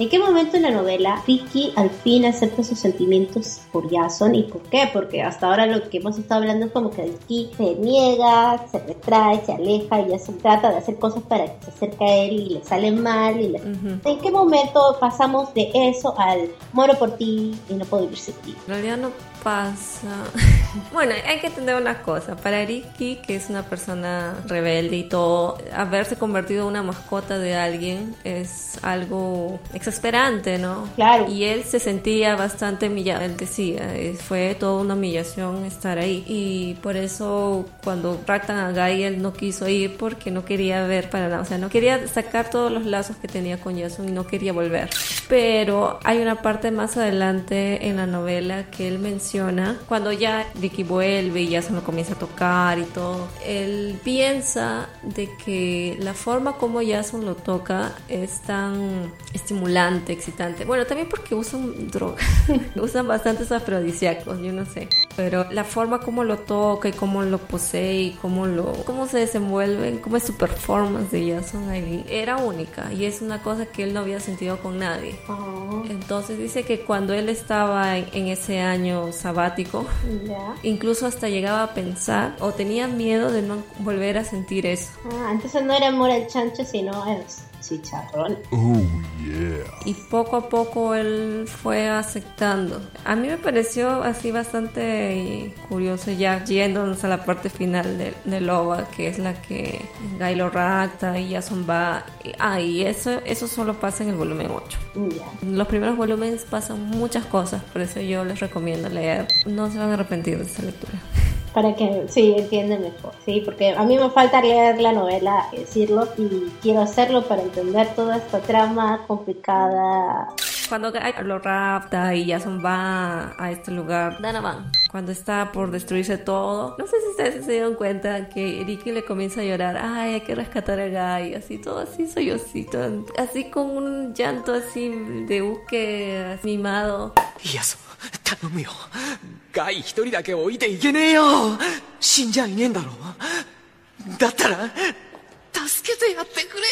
¿En qué momento en la novela Vicky al fin acepta sus sentimientos por Jason y por qué? Porque hasta ahora lo que hemos estado hablando es como que Vicky se niega, se retrae, se aleja y Jason trata de hacer cosas para que se acerque a él y le sale mal. Y ¿En qué momento pasamos de eso al muero por ti y no puedo vivir sin ti? En realidad no pasa? bueno, hay que entender una cosa. Para Ricky, que es una persona rebelde y todo, haberse convertido en una mascota de alguien es algo exasperante, ¿no? Claro. Y él se sentía bastante humillado. Él decía, eh, fue toda una humillación estar ahí. Y por eso cuando raptan a Guy, él no quiso ir porque no quería ver para nada. O sea, no quería sacar todos los lazos que tenía con Jason y no quería volver. Pero hay una parte más adelante en la novela que él menciona cuando ya Ricky vuelve y Jason lo comienza a tocar y todo. Él piensa de que la forma como Jason lo toca es tan estimulante, excitante. Bueno, también porque usan droga, usan bastantes afrodisíacos, yo no sé. Pero la forma como lo toca y cómo lo posee y cómo lo cómo se desenvuelven, cómo es su performance de Jason ahí era única y es una cosa que él no había sentido con nadie. Oh, Entonces dice que cuando él estaba en, en ese año sabático, ya. incluso hasta llegaba a pensar o tenía miedo de no volver a sentir eso. Ah, entonces no era amor al chancho, sino el chicharrón. y poco a poco él fue aceptando. A mí me pareció así bastante curioso ya yéndonos a la parte final de, de Loba, que es la que Guy lo rapta y Jason va. Ah, y eso, eso solo pasa en el volumen 8. Ya. En los primeros volúmenes pasan muchas cosas, por eso yo les recomiendo leer. No se van a arrepentir de esta lectura. Para que sí entiendan mejor, sí, porque a mí me falta leer la novela, decirlo, y quiero hacerlo para entender toda esta trama complicada. Cuando Guy lo rapta y Jason va a este lugar, Donovan, cuando está por destruirse todo, no sé si ustedes se dieron cuenta que Ricky le comienza a llorar, ay, hay que rescatar a Guy, así todo así sollocito, así con un llanto así de buque mimado. いやそ頼むよガイ一人だけ置いていけねえよ死んじゃいねえんだろだったら助けてやってくれよ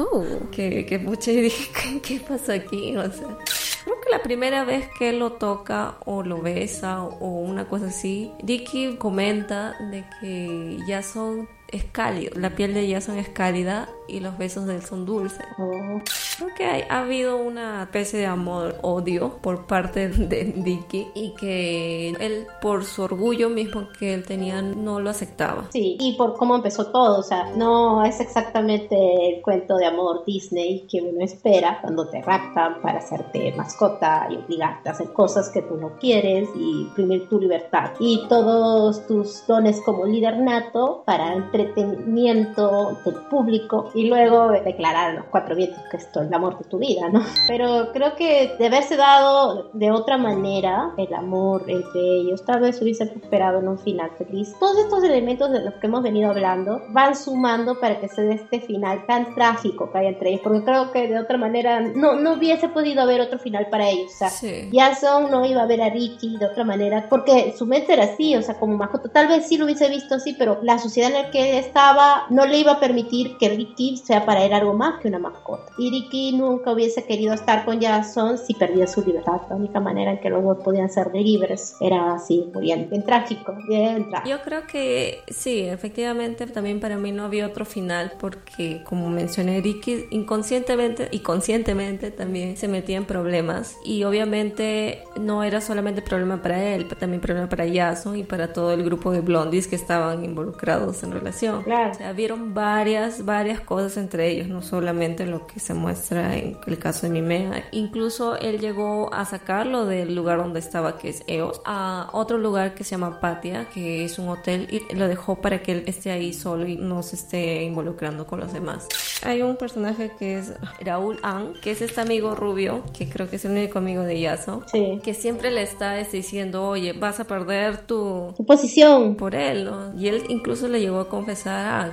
Oh, que, que pucha, y dije, ¿qué, qué pasó aquí? O sea, creo que la primera vez que él lo toca o lo besa o, o una cosa así, Ricky comenta de que Jason es cálido, la piel de Jason es cálida y los besos de él son dulces. Oh, Creo que hay- ha habido una especie de amor-odio por parte de Ricky y que él, por su orgullo mismo que él tenía, no lo aceptaba. sí, y por cómo empezó todo, o sea, no es exactamente el cuento de amor Disney que uno espera cuando te raptan para hacerte mascota y obligarte a hacer cosas que tú no quieres y imprimir tu libertad y todos tus dones como líder nato para entretenimiento del público y luego declarar a los cuatro vientos que esto es el amor de tu vida, ¿no? Pero creo que de haberse dado de otra manera el amor entre ellos, tal vez hubiese prosperado en un final feliz. Todos estos elementos de los que hemos venido hablando van sumando para que se dé este final tan trágico que hay entre ellos, porque creo que de otra manera no, no hubiese podido haber otro final para ellos. O sea, Sí. Jason no iba a ver a Ricky de otra manera, porque su mente era así, o sea, como mascota. Tal vez sí lo hubiese visto así, pero la sociedad en la que estaba no le iba a permitir que Ricky sea para él algo más que una mascota. Y Ricky nunca hubiese querido estar con Jason si perdía su libertad. La única manera en que los dos podían ser libres era así, muy bien, trágico, bien trágico. Yo creo que sí, efectivamente también para mí no había otro final porque como mencioné Ricky inconscientemente y conscientemente también se metía en problemas y obviamente no era solamente problema para él, también problema para Jason y para todo el grupo de blondies que estaban involucrados en relación. Claro. O sea, vieron varias, varias cosas entre ellos, no solamente lo que se muestra en el caso de Mimea. Incluso él llegó a sacarlo del lugar donde estaba, que es Eos, a otro lugar que se llama Patia, que es un hotel, y lo dejó para que él esté ahí solo y no se esté involucrando con los demás. Hay un personaje que es Raúl An, que es este amigo rubio, que creo que es el único amigo de Yaso, Sí. que siempre le está este, diciendo, oye, vas a perder tu, Su posición. por él, ¿no? Y él incluso le llegó a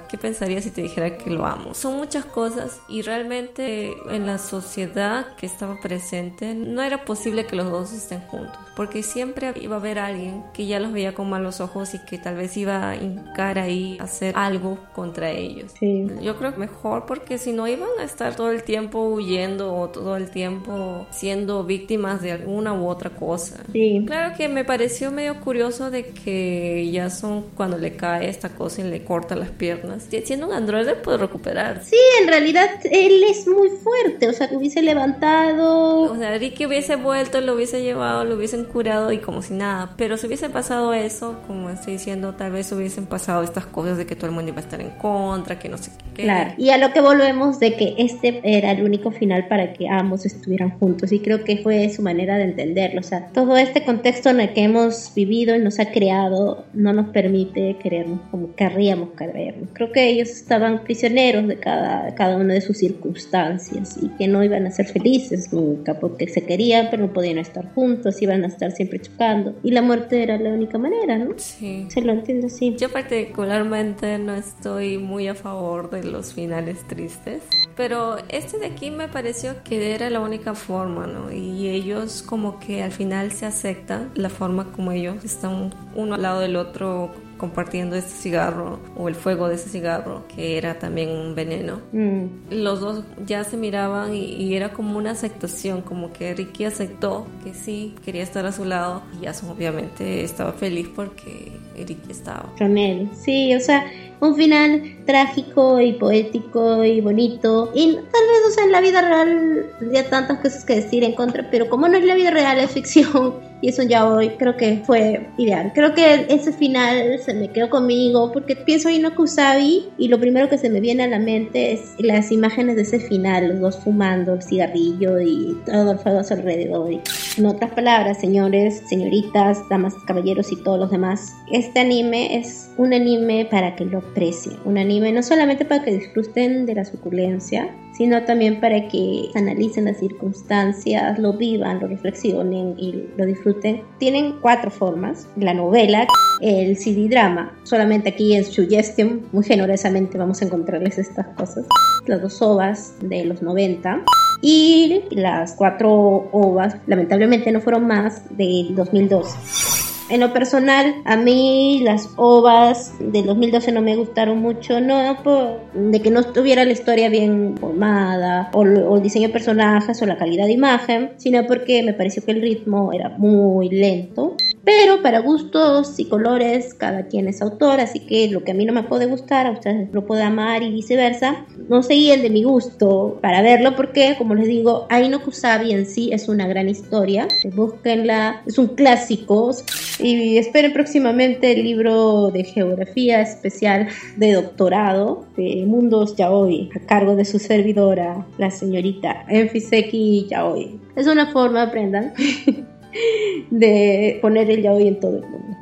¿qué pensaría si te dijera que lo amo? Son muchas cosas y realmente en la sociedad que estaba presente no era posible que los dos estén juntos, porque siempre iba a haber alguien que ya los veía con malos ojos y que tal vez iba a hincar ahí a hacer algo contra ellos. Sí. Yo creo que mejor porque si no iban a estar todo el tiempo huyendo o todo el tiempo siendo víctimas de alguna u otra cosa. Sí. Claro que me pareció medio curioso de que Jason cuando le cae esta cosa y le corta las piernas, siendo un androide puede curar. Sí, en realidad él es muy fuerte, o sea, que hubiese levantado. O sea, Ricky hubiese vuelto, lo hubiese llevado, lo hubiesen curado y como si nada. Pero si hubiese pasado eso, como estoy diciendo, tal vez hubiesen pasado estas cosas de que todo el mundo iba a estar en contra, que no sé qué. Claro, y a lo que volvemos de que este era el único final para que ambos estuvieran juntos y creo que fue su manera de entenderlo. O sea, todo este contexto en el que hemos vivido y nos ha creado no nos permite querernos como querríamos querernos. Creo que ellos estaban prisioneros de cada, cada una de sus circunstancias y que no iban a ser felices nunca porque se querían pero no podían estar juntos, iban a estar siempre chocando y la muerte era la única manera, ¿no? Sí. Se lo entiendo así. Yo particularmente no estoy muy a favor de los finales tristes, pero este de aquí me pareció que era la única forma, ¿no? Y ellos como que al final se aceptan la forma como ellos están uno al lado del otro compartiendo este cigarro o el fuego de ese cigarro que era también un veneno. Mm. Los dos ya se miraban y, y era como una aceptación, como que Ricky aceptó que sí, quería estar a su lado y Jason obviamente estaba feliz porque Ricky estaba. con él. Sí, o sea, un final trágico y poético y bonito. Y tal vez, o sea, en la vida real tendría tantas cosas que decir en contra, pero como no es la vida real, es ficción. Y eso ya hoy creo que fue ideal. Creo que ese final se me quedó conmigo porque pienso en Kusabi y lo primero que se me viene a la mente es las imágenes de ese final, los dos fumando el cigarrillo y todo el fuego a su alrededor. Y, en otras palabras, señores, señoritas, damas, caballeros y todos los demás, este anime es un anime para que lo aprecien. Un anime no solamente para que disfruten de la suculencia, sino también para que analicen las circunstancias, lo vivan, lo reflexionen y lo disfruten. Tienen cuatro formas. La novela, el CD drama, solamente aquí en Suggestion, muy generosamente vamos a encontrarles estas cosas. Las dos ovas de los 90 y las cuatro ovas, lamentablemente no fueron más, del 2012. En lo personal, a mí las ovas del 2012 no me gustaron mucho, no por de que no estuviera la historia bien formada, o, o el diseño de personajes, o la calidad de imagen, sino porque me pareció que el ritmo era muy lento. Pero para gustos y colores, cada quien es autor, así que lo que a mí no me puede gustar, a ustedes lo puede amar y viceversa. No seguí el de mi gusto para verlo porque, como les digo, Aino Kusabi en sí es una gran historia. Búsquenla, es un clásico. Y esperen próximamente el libro de geografía especial de doctorado de Mundos Yaoi a cargo de su servidora, la señorita Enfiseki Yaoi. Es una forma, aprendan. de poner el yaoi en todo el mundo.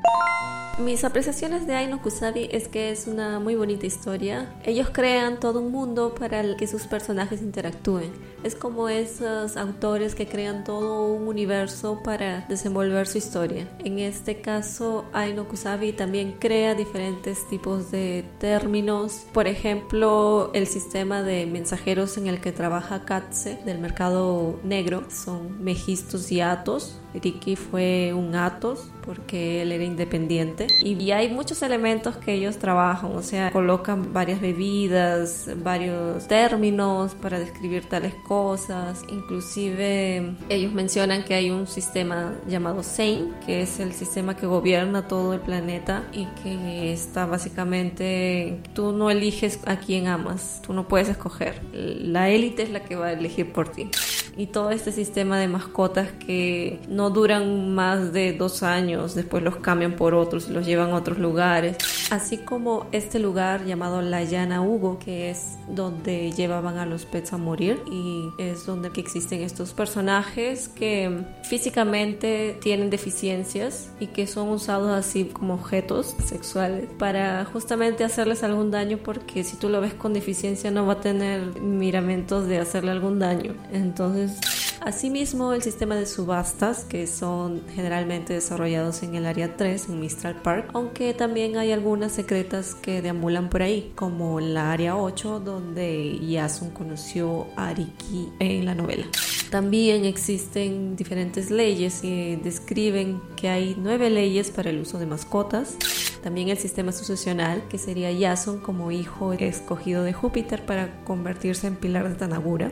Mis apreciaciones de Aino Kusabi es que es una muy bonita historia. Ellos crean todo un mundo para el que sus personajes interactúen. Es como esos autores que crean todo un universo para desenvolver su historia. En este caso, Aino Kusabi también crea diferentes tipos de términos. Por ejemplo, el sistema de mensajeros en el que trabaja Katse del mercado negro son mejistos y atos. Riki fue un atos porque él era independiente y hay muchos elementos que ellos trabajan, o sea, colocan varias bebidas, varios términos para describir tales cosas, inclusive ellos mencionan que hay un sistema llamado Sein, que es el sistema que gobierna todo el planeta y que está básicamente, tú no eliges a quién amas, tú no puedes escoger, la élite es la que va a elegir por ti y todo este sistema de mascotas que no duran más de dos años, después los cambian por otros, los llevan a otros lugares, así como este lugar llamado La Llana Hugo, que es donde llevaban a los pets a morir y es donde existen estos personajes que físicamente tienen deficiencias y que son usados así como objetos sexuales para justamente hacerles algún daño porque si tú lo ves con deficiencia no va a tener miramentos de hacerle algún daño. Entonces Asimismo, el sistema de subastas, que son generalmente desarrollados en el área 3, en Mistral Park, aunque también hay algunas secretas que deambulan por ahí, como la área 8, donde Yasun conoció a Ariki en la novela. También existen diferentes leyes y describen que hay nueve leyes para el uso de mascotas. También el sistema sucesional, que sería Yason como hijo escogido de Júpiter para convertirse en pilar de Tanagura.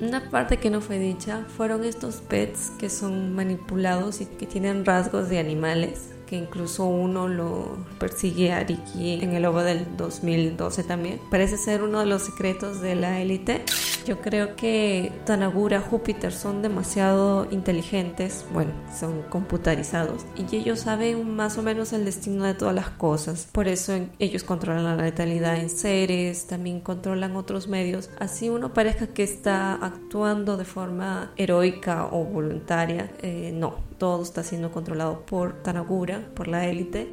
Una parte que no fue dicha fueron estos pets que son manipulados y que tienen rasgos de animales que incluso uno lo persigue a Riki en el OVA del 2012 también. Parece ser uno de los secretos de la élite. Yo creo que Tanagura, Júpiter son demasiado inteligentes, bueno, son computarizados y ellos saben más o menos el destino de todas las cosas. Por eso ellos controlan la letalidad en seres, también controlan otros medios. Así uno parezca que está actuando de forma heroica o voluntaria, eh, no, todo está siendo controlado por Tanagura, por la élite.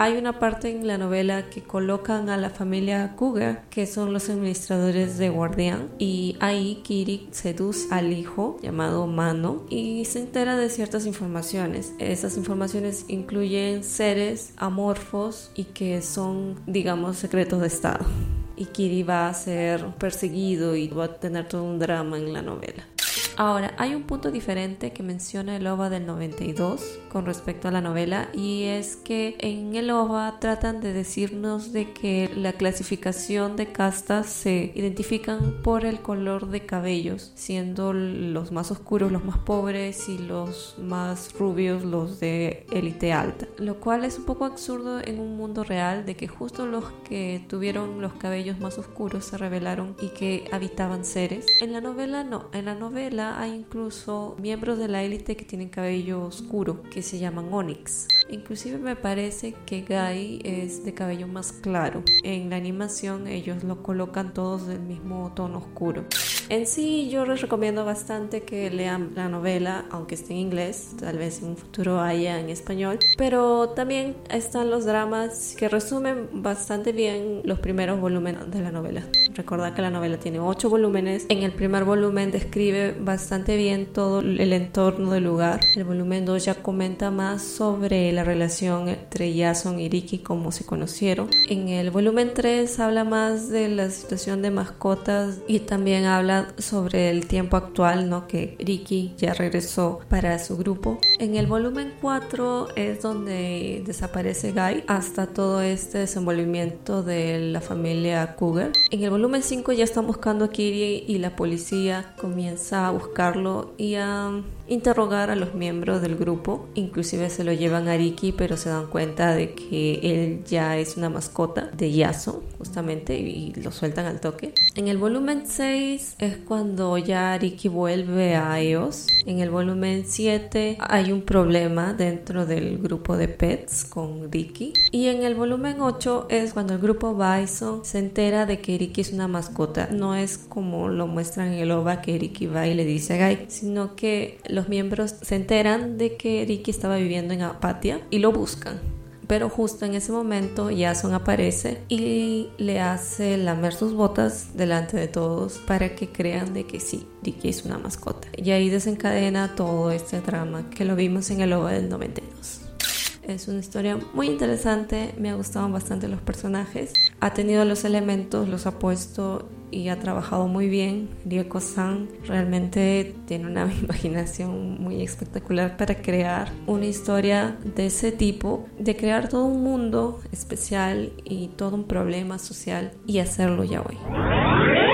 Hay una parte en la novela que colocan a la familia Cougar, que son los administradores de Guardián, y ahí Kiri seduce al hijo llamado Mano y se entera de ciertas informaciones. Esas informaciones incluyen seres amorfos y que son, digamos, secretos de Estado. Y Kiri va a ser perseguido y va a tener todo un drama en la novela. Ahora, hay un punto diferente que menciona el OVA del 92 con respecto a la novela y es que en el OVA tratan de decirnos de que la clasificación de castas se identifican por el color de cabellos, siendo los más oscuros los más pobres y los más rubios los de élite alta, lo cual es un poco absurdo en un mundo real de que justo los que tuvieron los cabellos más oscuros se revelaron y que habitaban seres. En la novela no, en la novela hay incluso miembros de la élite que tienen cabello oscuro, que se llaman Onyx. Inclusive me parece que Guy es de cabello más claro. En la animación ellos lo colocan todos del mismo tono oscuro. En sí yo les recomiendo bastante que lean la novela, aunque esté en inglés, tal vez en un futuro haya en español, pero también están los dramas que resumen bastante bien los primeros volúmenes de la novela. Recordad que la novela tiene ocho volúmenes. En el primer volumen describe bastante bien todo el entorno del lugar. El volumen 2 ya comenta más sobre la relación entre Jason y Ricky, como se conocieron. En el volumen 3 habla más de la situación de mascotas y también habla sobre el tiempo actual, ¿no? Que Ricky ya regresó para su grupo. En el volumen 4 es donde desaparece Guy hasta todo este desenvolvimiento de la familia Cougar. En el volumen 5 ya están buscando a Kiri y la policía comienza a buscarlo y a interrogar a los miembros del grupo. Inclusive se lo llevan a Riki, pero se dan cuenta de que él ya es una mascota de Yaso, justamente, y lo sueltan al toque. En el volumen 6 es cuando ya Riki vuelve a EOS. En el volumen 7 hay un problema dentro del grupo de pets con Riki. Y en el volumen 8 es cuando el grupo Bison se entera de que Riki es una mascota. No es como lo muestran en el OVA que Riki va y le dice a Guy, sino que los miembros se enteran de que Ricky estaba viviendo en Apatia y lo buscan. Pero justo en ese momento Jason aparece y le hace lamer sus botas delante de todos para que crean de que sí, Ricky es una mascota. Y ahí desencadena todo este drama que lo vimos en el OVA del 92. Es una historia muy interesante, me ha gustado bastante los personajes. Ha tenido los elementos, los ha puesto y ha trabajado muy bien. Ryoko San realmente tiene una imaginación muy espectacular para crear una historia de ese tipo, de crear todo un mundo especial y todo un problema social y hacerlo ya hoy.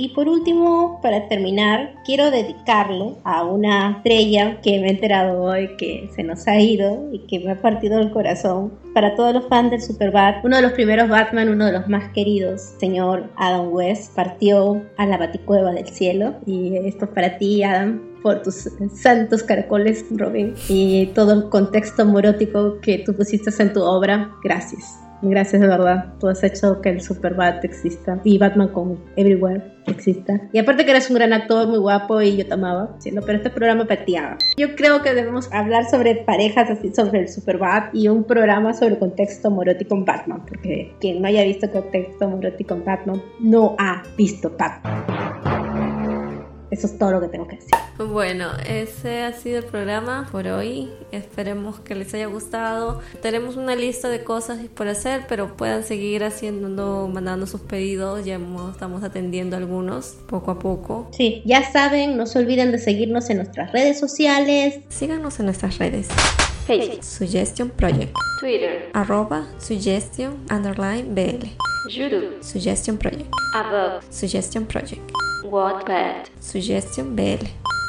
Y por último, para terminar, quiero dedicarlo a una estrella que me he enterado hoy que se nos ha ido y que me ha partido el corazón. Para todos los fans del Superbat, uno de los primeros Batman, uno de los más queridos, señor Adam West, partió a la baticueva del cielo. Y esto es para ti, Adam, por tus santos caracoles, Robin, y todo el contexto morótico que tú pusiste en tu obra. Gracias. Gracias de verdad. Tú has hecho que el Superbat exista y Batman con Everywhere exista. Y aparte que eres un gran actor, muy guapo y yo te amaba, pero este programa pateaba. Yo creo que debemos hablar sobre parejas así, sobre el Superbat y un programa sobre contexto morótico en Batman, porque quien no haya visto contexto morótico en Batman no ha visto Batman. Eso es todo lo que tengo que decir. Bueno, ese ha sido el programa por hoy. Esperemos que les haya gustado. Tenemos una lista de cosas por hacer, pero puedan seguir haciendo, mandando sus pedidos. Ya estamos atendiendo algunos poco a poco. Sí, ya saben, no se olviden de seguirnos en nuestras redes sociales. Síganos en nuestras redes. Facebook, Suggestion Project. Twitter, arroba Suggestion underline BL. YouTube, Suggestion Project. Above, Suggestion Project. Wattpad, Suggestion BL.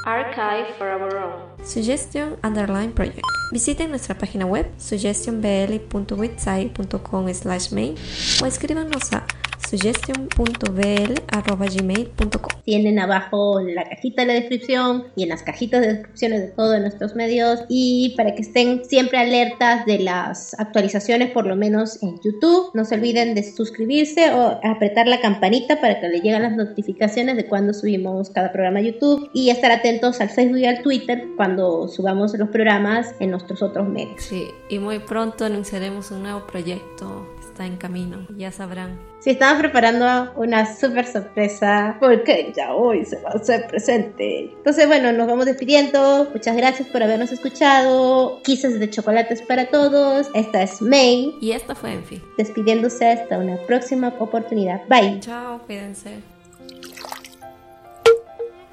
Archive for our own. Suggestion underline project. Visiten nuestra página web suggestionbl.website.com slash mail o escríbanos a suggestion.bl.gmail.com Tienen abajo en la cajita de la descripción y en las cajitas de descripciones de todos nuestros medios y para que estén siempre alertas de las actualizaciones por lo menos en YouTube. No se olviden de suscribirse o apretar la campanita para que le lleguen las notificaciones de cuando subimos cada programa a YouTube y estar atentos al Facebook y al Twitter cuando subamos los programas en nuestros otros medios. Sí, y muy pronto anunciaremos un nuevo proyecto está en camino, ya sabrán. Si estamos preparando una súper sorpresa, porque ya hoy se va a hacer presente. Entonces, bueno, nos vamos despidiendo. Muchas gracias por habernos escuchado. Quizás de chocolates para todos. Esta es May. Y esta fue Enfi. Despidiéndose hasta una próxima oportunidad. Bye. Chao, cuídense.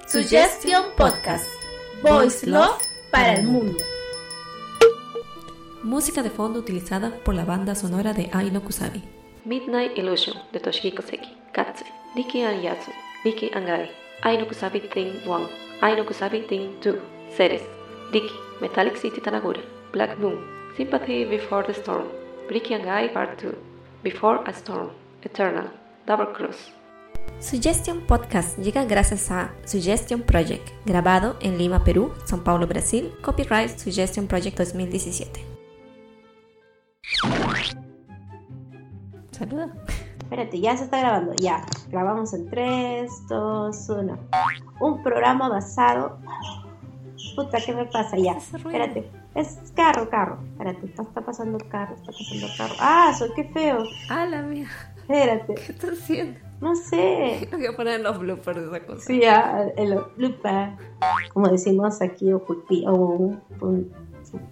Suggestion Podcast. Voice Love para el mundo. Música de fondo utilizada por la banda sonora de Aino Kusabi. Midnight Illusion de Toshihiko Seki. Katsu. Riki and Yatsu. Riki and Gai. Aino Kusabi Thing 1. Aino Kusabi Thing 2. Ceres. Riki. Metallic City Tanagura. Black Moon. Sympathy Before the Storm. Riki and Gai Part 2. Before a Storm. Eternal. Double Cross. Suggestion Podcast llega gracias a Suggestion Project, grabado en Lima, Perú, São Paulo, Brasil, copyright Suggestion Project 2017. Saluda. Espérate, ya se está grabando. Ya. Grabamos en 3, 2, 1. Un programa basado. Puta, ¿qué me pasa? Ya. Espérate. Es carro, carro. Espérate, está, está pasando carro, está pasando carro. Ah, soy qué feo. Ah, la mía. Espérate. ¿Qué estás haciendo? No sé. Lo voy a poner en los bloopers de esa cosa. Sí, ya, el blooper. Como decimos aquí, o o un, un,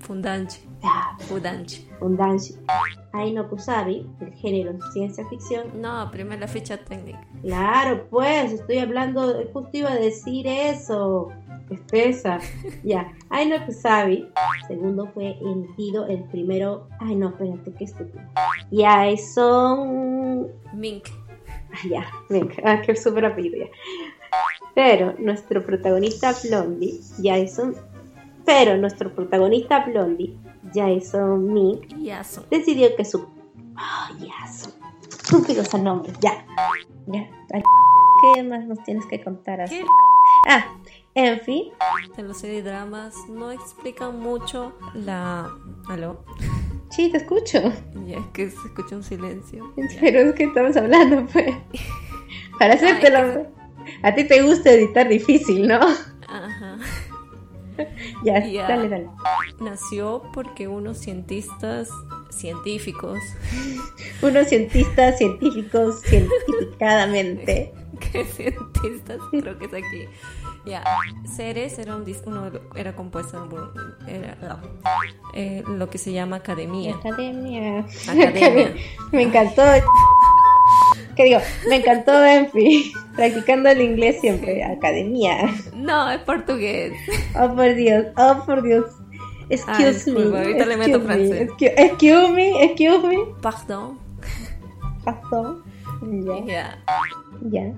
Fundanchi. Ah, Fundanchi. un danshi. Aino Kusabi, el género ciencia ficción. No, primero la ficha técnica. Claro, pues, estoy hablando, justo iba a decir eso. Espesa. ya. Aino Kusabi, segundo fue emitido el primero. Ay, no, espérate, qué estúpido. Ya, son. Mink. Ah, ya, venga, ah, qué súper rápido ya. Pero nuestro protagonista Blondie, Jason. Pero nuestro protagonista Blondie, Jason Mink, Yasu. decidió que su. ¡Oh, Jason! Estúpidos nombres, ya. Ya. Ay, ¿Qué más nos tienes que contar así? Ah, en fin. De los serie dramas no explican mucho la. ¿Aló? Sí, te escucho. Ya es que se escucha un silencio. Pero es que estamos hablando, pues. Para hacértelo. A ti te gusta editar difícil, ¿no? Ya, dale, dale. Nació porque unos cientistas científicos Unos cientistas científicos cientificadamente. ¿Qué cientistas? Creo que es aquí. Ya, Ceres era un dis- uno era compuesto por era, no, eh, lo que se llama academia. Academia. Academia. Me encantó. ¿Qué digo? Me encantó Enfi. Practicando el inglés siempre. Academia. No, es portugués. Oh, por Dios. Oh, por Dios. Excuse Ah, me. ahorita le meto excuse me, francés. Excuse, excuse me. Excuse me. Pardon. Pasó. Ya. Ya. Ya.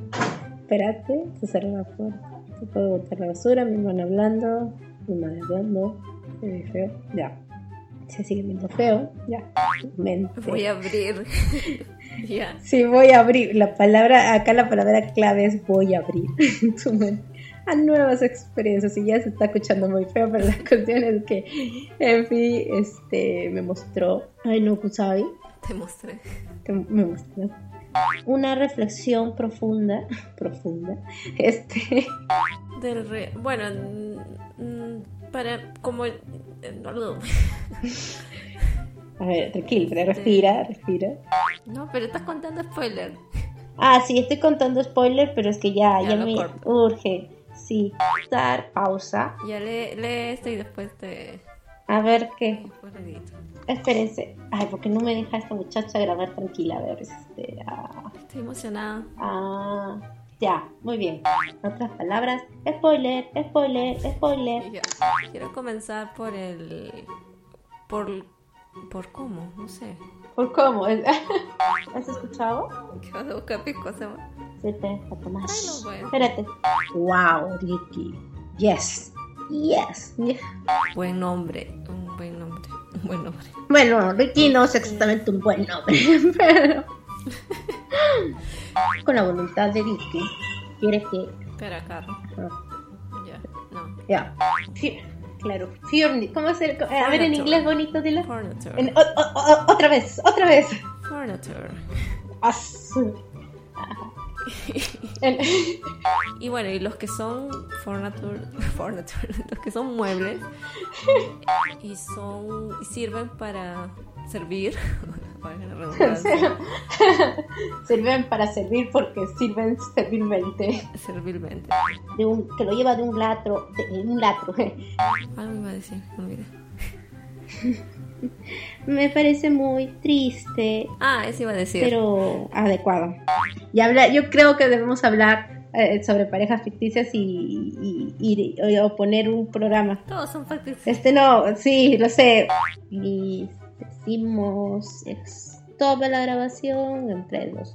Espérate. Se cerró la puerta. Se puede botar la basura. Mi hermano hablando. Mi madre hablando. Se ve feo. Ya. Se sigue viendo feo. Ya. Mente. Voy a abrir. Sí, voy a abrir. La palabra, acá la palabra clave es voy a abrir a nuevas experiencias. Y ya se está escuchando muy feo, pero la cuestión es que, en fin, este, me mostró, ay no, Kusabi, Te mostré. te- me mostró una reflexión profunda, profunda, este, Del re... Bueno, para como eh, no, a ver, tranquilo, pero respira, respira. no, pero estás contando spoiler. Ah, sí, estoy contando spoiler, pero es que ya, Ya me corto. urge. Sí, dar pausa. Ya lee, lee esto y después te A ver qué. le. Espérense. Ay, porque no me deja esta muchacha grabar tranquila. A ver, este. Ah, Estoy emocionada. ah, ya, muy bien. Otras palabras. Spoiler, spoiler, spoiler. Quiero comenzar por el por por cómo, no sé. ¿Por cómo? ¿Has escuchado? ¿Qué vas a buscar pisco se va? Sí, espérate, Ay, Tomás. no, bueno. Espérate. Wow, Ricky. Yes. Yes. Buen nombre, un buen Un buen nombre. Bueno, Ricky no es exactamente un buen nombre, pero con la voluntad de Ricky quiere que Espera, carro. ah, Ya, no. ya, Fi- claro, Fiorni, ¿cómo se eh, a ver en Furniture. inglés bonito dilo? Furniture. En- o- o- o- otra vez, otra vez. Furniture. Y bueno, y los que son furniture, furniture, los que son muebles y son y sirven para servir, sirven para servir porque sirven servilmente. servilmente. De un, que lo lleva de un latro, de un latro. Algo iba a decir, me olvidé. Me parece muy triste, Ah, eso iba a decir. pero adecuado. Y habla, yo creo que debemos hablar eh, sobre parejas ficticias y, y, y- o poner un programa. Todos son ficticios. Este no, sí, lo sé. Y decimos stop la grabación entre los.